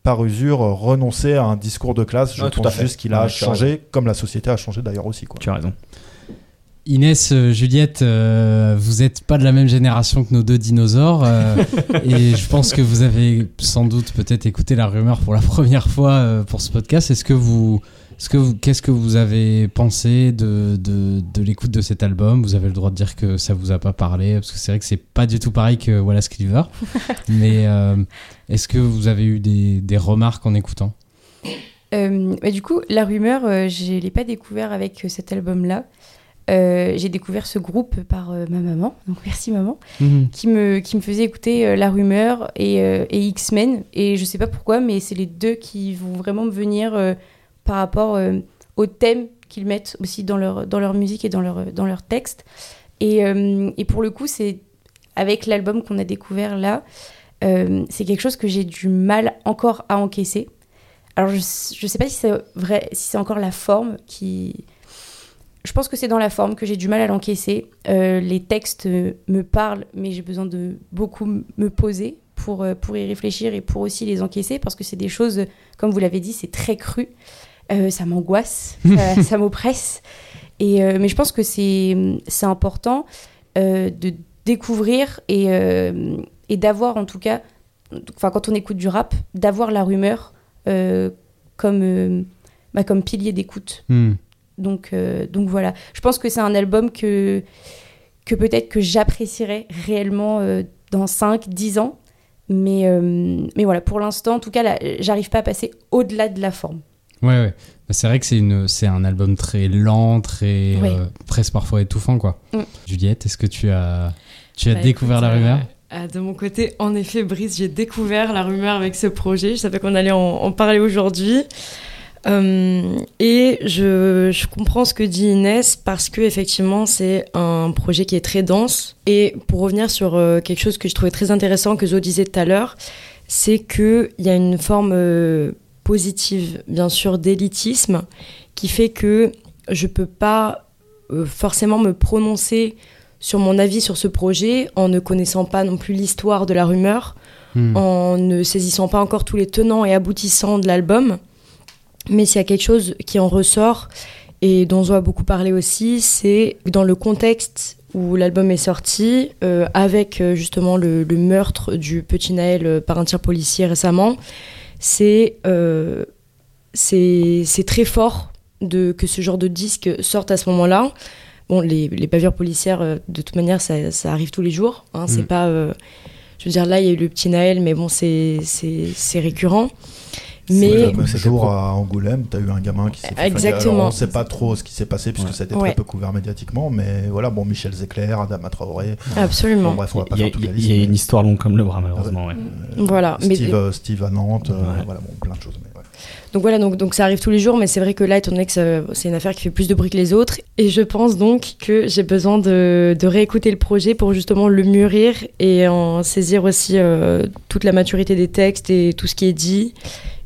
Speaker 9: par usure, renoncé à un discours de classe. Je
Speaker 4: tout
Speaker 9: pense
Speaker 4: à fait.
Speaker 9: juste qu'il a
Speaker 4: Ouais,
Speaker 9: changé, comme la société a changé d'ailleurs aussi. Quoi.
Speaker 4: Tu as raison.
Speaker 3: Inès, euh, Juliette, euh, vous n'êtes pas de la même génération que nos deux dinosaures. euh, et je pense que vous avez sans doute peut-être écouté la rumeur pour la première fois euh, pour ce podcast. Est-ce que vous. Est-ce que vous, qu'est-ce que vous avez pensé de, de, de l'écoute de cet album? Vous avez le droit de dire que ça vous a pas parlé, parce que c'est vrai que c'est pas du tout pareil que Wallace Cleaver. Mais euh, est-ce que vous avez eu des, des remarques en écoutant?
Speaker 6: Euh, bah, du coup, la rumeur, euh, je l'ai pas découvert avec cet album-là. Euh, j'ai découvert ce groupe par euh, ma maman, donc merci maman,
Speaker 3: Mhm.
Speaker 6: qui me, qui me faisait écouter euh, La Rumeur et, et X-Men. Et je sais pas pourquoi, mais c'est les deux qui vont vraiment me venir par rapport au thème qu'ils mettent aussi dans leur, dans leur musique et dans leur, dans leur texte. Et, et pour le coup, c'est avec l'album qu'on a découvert là, c'est quelque chose que j'ai du mal encore à encaisser. Alors je, je sais pas si c'est vrai, si c'est encore la forme qui. Je pense que c'est dans la forme que j'ai du mal à l'encaisser. Euh, les textes me parlent, mais j'ai besoin de beaucoup me poser pour, euh, pour y réfléchir et pour aussi les encaisser parce que c'est des choses, comme vous l'avez dit, c'est très cru. Euh, ça m'angoisse, ça, ça m'oppresse. Et, euh, mais je pense que c'est c'est important de découvrir et, et d'avoir en tout cas, enfin quand on écoute du rap, d'avoir la rumeur comme, bah, comme pilier d'écoute.
Speaker 3: Hmm.
Speaker 6: Donc, euh, donc voilà, je pense que c'est un album que, que peut-être que j'apprécierais réellement euh, dans 5, 10 ans. Mais, euh, mais voilà, pour l'instant, en tout cas, là, j'arrive pas à passer au-delà de la forme.
Speaker 3: Ouais, ouais. Bah, c'est vrai que c'est une, c'est un album très lent, très
Speaker 6: Ouais.
Speaker 3: euh, presque parfois étouffant, quoi.
Speaker 6: Mm.
Speaker 3: Juliette, est-ce que tu as, tu as
Speaker 8: Bah,
Speaker 3: découvert
Speaker 8: écoute,
Speaker 3: la rumeur
Speaker 8: euh, euh, De mon côté, en effet, Brice, j'ai découvert la rumeur avec ce projet. Je savais qu'on allait en, en parler aujourd'hui. Euh, et je, je comprends ce que dit Inès parce que effectivement c'est un projet qui est très dense. Et pour revenir sur euh, quelque chose que je trouvais très intéressant que Zo disait tout à l'heure, c'est qu'il y a une forme euh, positive, bien sûr, d'élitisme qui fait que je peux pas forcément me prononcer sur mon avis sur ce projet en ne connaissant pas non plus l'histoire de la rumeur,
Speaker 3: Hmm.
Speaker 8: en ne saisissant pas encore tous les tenants et aboutissants de l'album. Mais s'il y a quelque chose qui en ressort et dont on a beaucoup parlé aussi, c'est dans le contexte où l'album est sorti, euh, avec euh, justement le, le meurtre du petit Naël euh, par un tir policier récemment, c'est euh, très fort de, que ce genre de disque sorte à ce moment-là. Bon, les, les bavures policières, de toute manière, ça, ça arrive tous les jours. Hein, C'est
Speaker 3: Mm.
Speaker 8: pas. euh, je veux dire, là, il y a eu le petit Naël, mais bon, c'est récurrent. Mais.
Speaker 9: Le même jour à Angoulême, tu as eu un gamin qui s'est fait.
Speaker 8: Exactement.
Speaker 9: Alors, on ne sait pas trop ce qui s'est passé puisque
Speaker 4: Ouais.
Speaker 9: ça a été
Speaker 8: Ouais.
Speaker 9: très peu couvert médiatiquement, mais voilà, bon, Michel Zecler, Adama Traoré.
Speaker 8: Absolument.
Speaker 9: Bon, bref, on va pas
Speaker 4: Il y a,
Speaker 9: faire toute la
Speaker 4: il
Speaker 9: liste.
Speaker 4: y a
Speaker 9: mais-
Speaker 4: une histoire longue comme le bras, malheureusement. ouais.
Speaker 8: Voilà.
Speaker 9: Steve, euh, Steve à Nantes, euh, voilà, bon, plein de choses. Mais.
Speaker 8: Donc voilà, donc, donc ça arrive tous les jours, mais c'est vrai que là, étant donné que c'est une affaire qui fait plus de bruit que les autres, et je pense donc que j'ai besoin de, de réécouter le projet pour justement le mûrir et en saisir aussi euh, toute la maturité des textes et tout ce qui est dit,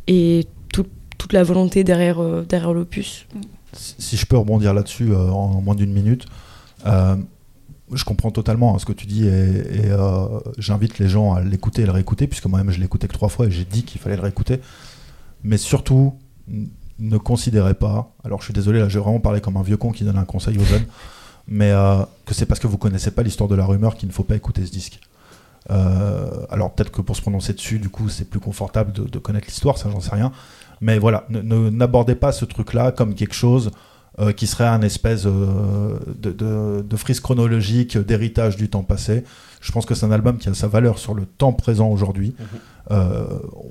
Speaker 8: et tout- toute la volonté derrière, euh, derrière l'opus.
Speaker 9: Si je peux rebondir là-dessus euh, en moins d'une minute, euh, je comprends totalement hein, ce que tu dis et, j'invite les gens à l'écouter et le réécouter, puisque moi-même je écouté que trois fois et j'ai dit qu'il fallait le réécouter. Mais surtout, ne considérez pas, alors je suis désolé, là j'ai vraiment parlé comme un vieux con qui donne un conseil aux jeunes, mais que c'est parce que vous connaissez pas l'histoire de la rumeur qu'il ne faut pas écouter ce disque. Euh, alors peut-être que pour se prononcer dessus, du coup, c'est plus confortable de, de connaître l'histoire, ça j'en sais rien. Mais voilà, n'abordez pas ce truc-là comme quelque chose euh, qui serait un espèce euh, de, de- de frise chronologique, d'héritage du temps passé. Je pense que c'est un album qui a sa valeur sur le temps présent aujourd'hui. Euh,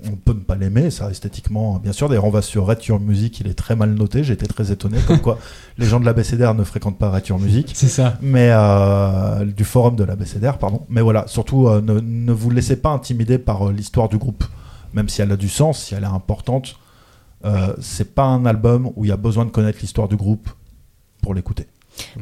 Speaker 9: on peut ne pas l'aimer, ça esthétiquement, bien sûr. D'ailleurs, on va sur Red Your Music, il est très mal noté. J'ai été très étonné, comme quoi les gens de la BCDR ne fréquentent pas Red Your Music
Speaker 3: C'est ça.
Speaker 9: mais euh, du forum de la BCDR, pardon. Mais voilà, surtout euh, ne, ne vous laissez pas intimider par euh, l'histoire du groupe, même si elle a du sens, si elle est importante. Euh, c'est pas un album où il y a besoin de connaître l'histoire du groupe pour l'écouter.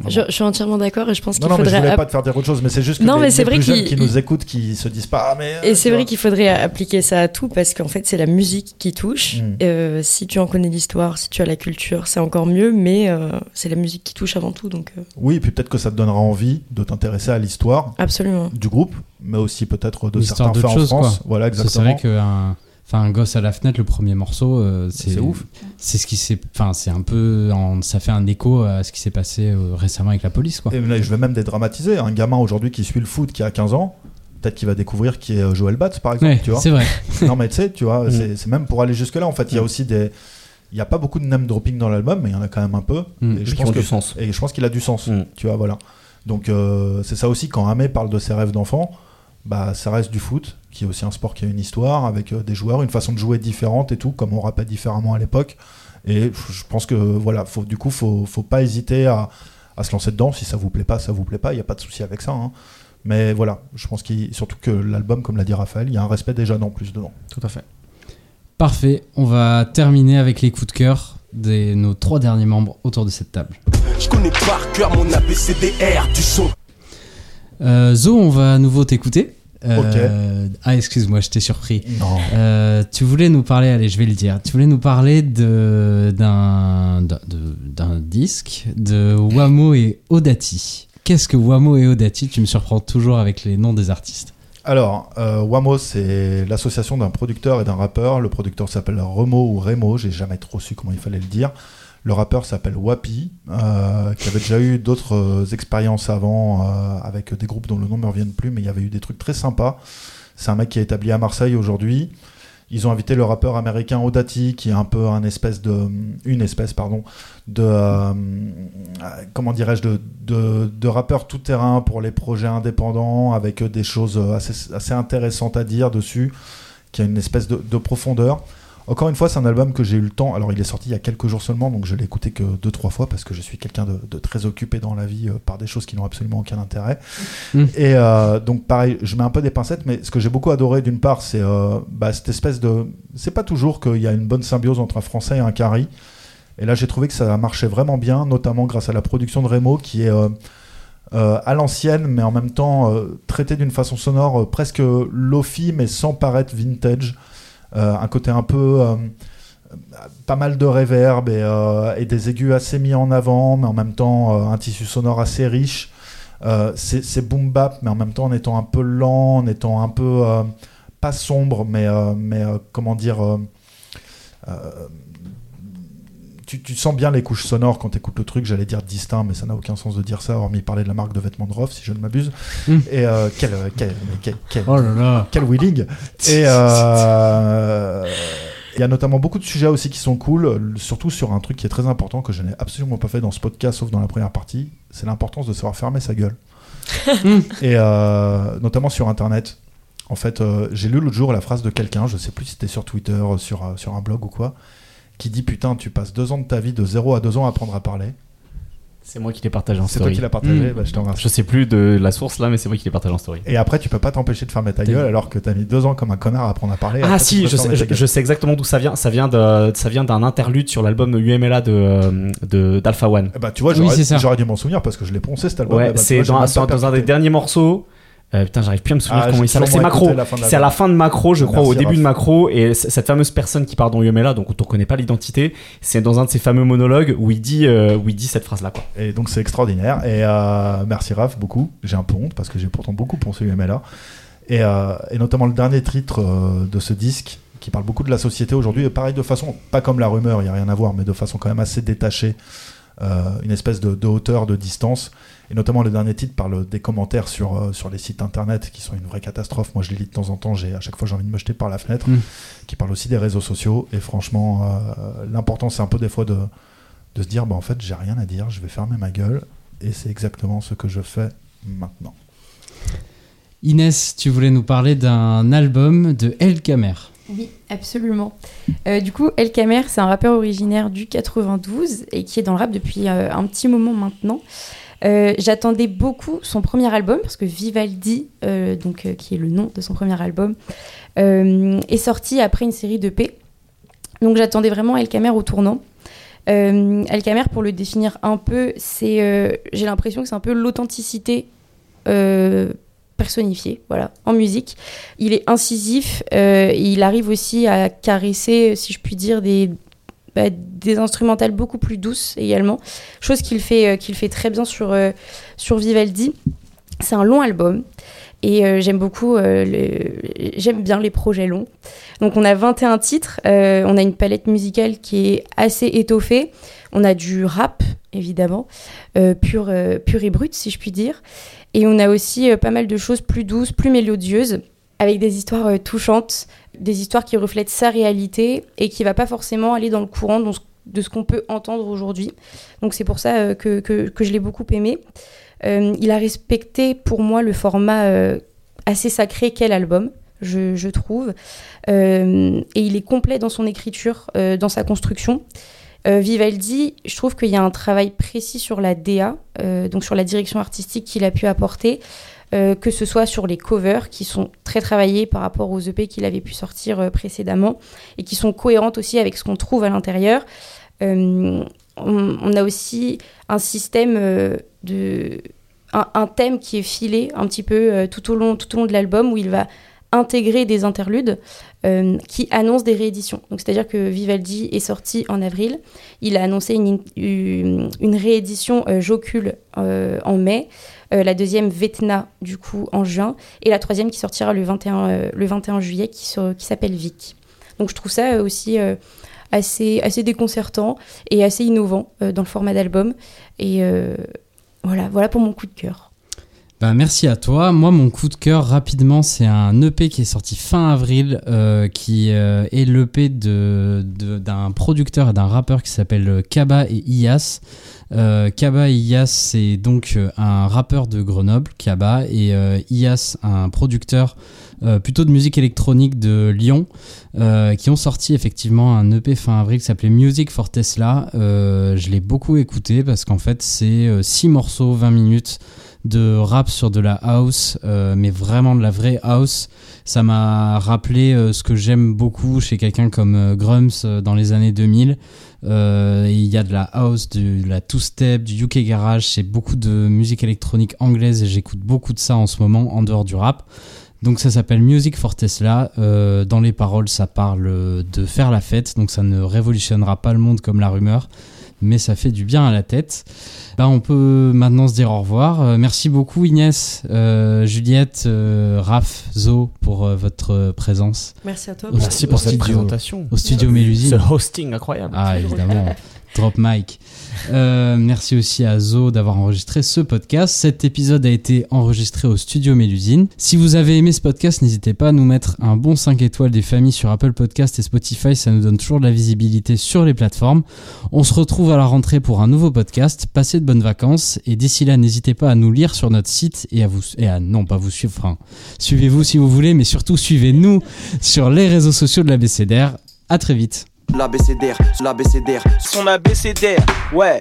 Speaker 8: Je, je suis entièrement d'accord et je pense qu'il
Speaker 9: non, mais je
Speaker 8: faudrait.
Speaker 9: voulais pas te faire dire autre chose, mais c'est juste que
Speaker 8: Non,
Speaker 9: les,
Speaker 8: mais
Speaker 9: les
Speaker 8: vrai
Speaker 9: plus jeunes qui nous écoutent, qui se disent pas, ah, mais. euh,
Speaker 8: Et c'est vrai qu'il faudrait appliquer ça à tout parce qu'en fait c'est la musique qui touche.
Speaker 9: Mm.
Speaker 8: Euh, si tu en connais l'histoire, si tu as la culture, c'est encore mieux, mais euh, c'est la musique qui touche avant tout, donc euh,
Speaker 9: Oui, et puis peut-être que ça te donnera envie de t'intéresser à l'histoire
Speaker 8: absolument.
Speaker 9: du groupe, mais aussi peut-être de certains faits en France.
Speaker 3: quoi.
Speaker 9: Voilà,
Speaker 3: que C'est
Speaker 9: exactement.
Speaker 3: vrai qu'un enfin, un gosse à la fenêtre, le premier morceau, euh, c'est
Speaker 9: ouf.
Speaker 3: C'est ce qui s'est. Enfin, c'est un peu. en- ça fait un écho à ce qui s'est passé euh, récemment avec la police, quoi.
Speaker 9: Et là, je vais même dédramatiser. Un gamin aujourd'hui qui suit le foot, qui a 15 ans, peut-être qu'il va découvrir qui est euh, Joël Batz, par exemple.
Speaker 3: Ouais,
Speaker 9: tu vois
Speaker 3: c'est vrai.
Speaker 9: non, mais tu sais, tu vois,
Speaker 4: Mm.
Speaker 9: c'est- même pour aller jusque-là. En fait, il y a
Speaker 4: Mm.
Speaker 9: aussi des. Il n'y a pas beaucoup de name dropping dans l'album, mais il y en a quand même un peu.
Speaker 3: Mm.
Speaker 9: Et je pense que
Speaker 4: du sens.
Speaker 9: et je pense qu'il a du sens. Tu vois, voilà. Donc euh, c'est ça aussi quand Amé parle de ses rêves d'enfant, bah ça reste du foot, qui est aussi un sport qui a une histoire avec euh, des joueurs, une façon de jouer différente et tout, comme on rappelle différemment à l'époque. Et je pense que voilà, faut, du coup, faut, faut pas hésiter à, à se lancer dedans. Si ça vous plaît pas, ça vous plaît pas, il n'y a pas de souci avec ça. hein. Mais voilà, je pense qu'il surtout que l'album, comme l'a dit Raphaël, il y a un respect des jeunes en plus dedans.
Speaker 4: Tout à fait.
Speaker 3: Parfait, on va terminer avec les coups de cœur de nos trois derniers membres autour de cette table.
Speaker 2: Je connais par cœur mon ABCDR du son.
Speaker 3: Euh, Zo, on va à nouveau t'écouter. Euh, Ah, excuse-moi, je t'ai surpris.
Speaker 9: Non.
Speaker 3: Euh, tu voulais nous parler, allez, je vais le dire. Tu voulais nous parler d'un disque de Wamo et Odati. Qu'est-ce que Wamo et Odati? Tu me surprends toujours avec les noms des artistes.
Speaker 9: Alors, euh, Wamo, c'est l'association d'un producteur et d'un rappeur. Le producteur s'appelle Remo ou Remo, j'ai jamais trop su comment il fallait le dire. Le rappeur s'appelle Wapi, euh, qui avait déjà eu d'autres euh, expériences avant euh, avec des groupes dont le nom ne me revienne plus, mais il y avait eu des trucs très sympas. C'est un mec qui est établi à Marseille aujourd'hui. Ils ont invité le rappeur américain Odati, qui est un peu un espèce de, une espèce pardon, de, comment dirais-je, de, rappeur tout terrain pour les projets indépendants, avec des choses assez, intéressantes à dire dessus, qui a une espèce de profondeur. Encore une fois, c'est un album que j'ai eu le temps. Alors, il est sorti il y a quelques jours seulement, donc je l'ai écouté que deux, trois fois parce que je suis quelqu'un de, de très occupé dans la vie euh, par des choses qui n'ont absolument aucun intérêt.
Speaker 3: Mm.
Speaker 9: Et euh, donc, pareil, je mets un peu des pincettes, mais ce que j'ai beaucoup adoré, d'une part, c'est euh, bah, cette espèce de. C'est pas toujours qu'il y a une bonne symbiose entre un français et un carry. Et là, j'ai trouvé que ça marchait vraiment bien, notamment grâce à la production de Remo, qui est. euh, à l'ancienne, mais en même temps euh, traité d'une façon sonore euh, presque lofi, mais sans paraître vintage. Euh, un côté un peu. euh, pas mal de reverb et, euh, et des aigus assez mis en avant, mais en même temps un tissu sonore assez riche. C'est boom bap, mais en même temps en étant un peu lent, en étant un peu. pas sombre, mais, comment dire. Tu, tu sens bien les couches sonores quand tu écoutes le truc, j'allais dire distinct, mais ça n'a aucun sens de dire ça, hormis parler de la marque de vêtements de Roth, si je ne m'abuse.
Speaker 3: Mm.
Speaker 9: Et euh, quel, euh, quel, quel, quel-
Speaker 3: Oh là là
Speaker 9: quel wheeling Et euh, il y a notamment beaucoup de sujets aussi qui sont cool, surtout sur un truc qui est très important que je n'ai absolument pas fait dans ce podcast, sauf dans la première partie, c'est l'importance de savoir fermer sa gueule. Et euh, notamment sur Internet. En fait, euh, j'ai lu l'autre jour la phrase de quelqu'un, je sais plus si c'était sur Twitter, sur, sur un blog ou quoi, qui dit Putain, tu passes deux ans de ta vie de 0 à 2 ans à apprendre à parler.
Speaker 4: C'est moi qui l'ai partagé en
Speaker 9: C'est toi
Speaker 4: story.
Speaker 9: qui l'as partagé,
Speaker 3: Mm.
Speaker 9: bah, je te remercie.
Speaker 4: Je sais plus de la source là, mais c'est moi qui l'ai partagé en story.
Speaker 9: Et après, tu peux pas t'empêcher de fermer ta gueule alors que t'as mis deux ans comme un connard à apprendre à parler.
Speaker 4: Ah
Speaker 9: Après,
Speaker 4: si, je sais,
Speaker 9: ta
Speaker 4: je,
Speaker 9: gueule.
Speaker 4: je sais exactement d'où ça vient. Ça vient de, ça vient d'un interlude sur l'album UMLA de euh, de d'Alpha One.
Speaker 9: Bah, tu vois, j'aurais dû m'en souvenir parce que je l'ai poncé cet album.
Speaker 4: Ouais,
Speaker 9: Eh bah, tu
Speaker 4: c'est dans, un des derniers morceaux. Euh, putain, j'arrive plus à me souvenir
Speaker 9: Ah,
Speaker 4: comment il s'appelle. C'est Macro. C'est à la fin de Macro, je crois,
Speaker 9: Merci,
Speaker 4: au début
Speaker 9: Raph.
Speaker 4: de Macro. Et cette fameuse personne qui part dans UMLA, donc on ne connaît pas l'identité, c'est dans un de ses fameux monologues où il dit, euh, où il dit cette phrase-là. Quoi.
Speaker 9: Et donc c'est extraordinaire. Et euh, merci Raph, beaucoup. J'ai un peu honte parce que j'ai pourtant beaucoup poncé UMLA. Et, et notamment le dernier titre de ce disque qui parle beaucoup de la société aujourd'hui. Et pareil, de façon, pas comme la rumeur, il n'y a rien à voir, mais de façon quand même assez détachée. une espèce de, de hauteur, de distance. Et notamment le dernier titre parle des commentaires sur, euh, sur les sites internet qui sont une vraie catastrophe. Moi je les lis de temps en temps, j'ai à chaque fois j'ai envie de me jeter par la fenêtre.
Speaker 3: Mm.
Speaker 9: Qui parle aussi des réseaux sociaux. Et franchement, euh, l'important c'est un peu des fois de, de se dire bah en fait j'ai rien à dire, je vais fermer ma gueule. Et c'est exactement ce que je fais maintenant.
Speaker 3: Inès, tu voulais nous parler d'un album de El Kamer.
Speaker 6: Oui, absolument. Euh, du coup, El Kamer, c'est un rappeur originaire du 92 et qui est dans le rap depuis euh, un petit moment maintenant. Euh, J'attendais beaucoup son premier album parce que Vivaldi, euh, donc, euh, qui est le nom de son premier album, est sorti après une série de P. Donc j'attendais vraiment El Kamer au tournant. El Kamer, pour le définir un peu, c'est, j'ai l'impression que c'est un peu l'authenticité personnifiée, voilà, en musique. Il est incisif, il arrive aussi à caresser, si je puis dire, des, bah, des instrumentales beaucoup plus douces également, chose qu'il fait, euh, fait très bien sur, euh, sur Vivaldi. C'est un long album. Et euh, j'aime beaucoup, j'aime bien les projets longs. Donc on a 21 titres, on a une palette musicale qui est assez étoffée. On a du rap, évidemment, pur, pur et brut, si je puis dire. Et on a aussi pas mal de choses plus douces, plus mélodieuses, avec des histoires euh, touchantes, des histoires qui reflètent sa réalité et qui va pas forcément aller dans le courant de ce qu'on peut entendre aujourd'hui. Donc c'est pour ça euh, que, que, je l'ai beaucoup aimé. Euh, il a respecté pour moi le format assez sacré qu'est l'album, je, trouve. Et il est complet dans son écriture, dans sa construction. Euh, Vivaldi, je trouve qu'il y a un travail précis sur la DA, donc sur la direction artistique qu'il a pu apporter, euh, que ce soit sur les covers qui sont très travaillés par rapport aux EP qu'il avait pu sortir euh, précédemment et qui sont cohérentes aussi avec ce qu'on trouve à l'intérieur. Euh, on, a aussi un système de un, thème qui est filé un petit peu tout au long tout au long de l'album où il va intégrer des interludes qui annoncent des rééditions. C'est-à-dire que Vivaldi est sorti en avril, il a annoncé une, une, réédition Jocul euh, en mai, euh, la deuxième Vetna du coup en juin et la troisième qui sortira le 21 euh, le 21 juillet qui, qui s'appelle Vic. Donc je trouve ça euh, aussi assez assez déconcertant et assez innovant dans le format d'album et voilà voilà pour mon coup de cœur.
Speaker 3: Bah, merci à toi. Moi, mon coup de cœur, rapidement, c'est un EP qui est sorti fin avril, euh, qui euh, est l'EP de, de- d'un producteur et d'un rappeur qui s'appelle euh, Kaba et Ias. Euh, Kaba et Ias, c'est donc euh, un rappeur de Grenoble, Kaba, et euh, Ias, un producteur euh, plutôt de musique électronique de Lyon, euh, qui ont sorti effectivement un EP fin avril qui s'appelait Music for Tesla. Euh, je l'ai beaucoup écouté parce qu'en fait, c'est 6 morceaux, 20 minutes de rap sur de la house, euh, mais vraiment de la vraie house. Ça m'a rappelé euh, ce que j'aime beaucoup chez quelqu'un comme euh, Grums dans les années 2000. Euh, Il y a de la house, de, la two-step, du UK garage. C'est beaucoup de musique électronique anglaise et j'écoute beaucoup de ça en ce moment en dehors du rap. Donc ça s'appelle Music for Tesla. Dans les paroles, ça parle de faire la fête. Donc ça ne révolutionnera pas le monde comme la rumeur, mais ça fait du bien à la tête. Bah, on peut maintenant se dire au revoir. Euh, merci beaucoup Inès, euh, Juliette, euh, Raph, Zo pour euh, votre présence.
Speaker 8: Merci à toi.
Speaker 3: Au
Speaker 4: Merci pour cette présentation.
Speaker 3: Au studio Mélusine.
Speaker 4: Ce hosting incroyable.
Speaker 3: Ah, évidemment. Drop mic. Euh, merci aussi à Zo d'avoir enregistré ce podcast. Cet épisode a été enregistré au studio Mélusine. Si vous avez aimé ce podcast, n'hésitez pas à nous mettre un bon 5 étoiles des familles sur Apple Podcast et Spotify. Ça nous donne toujours de la visibilité sur les plateformes. On se retrouve à la rentrée pour un nouveau podcast. Passez de bonnes vacances et d'ici là, n'hésitez pas à nous lire sur notre site et à vous, et à non pas vous suivre. Suivez-vous si vous voulez, mais surtout suivez-nous sur les réseaux sociaux de la BCDR. À très vite.
Speaker 2: L'ABCDR, l'ABCDR,
Speaker 1: Son abécédaire, ouais.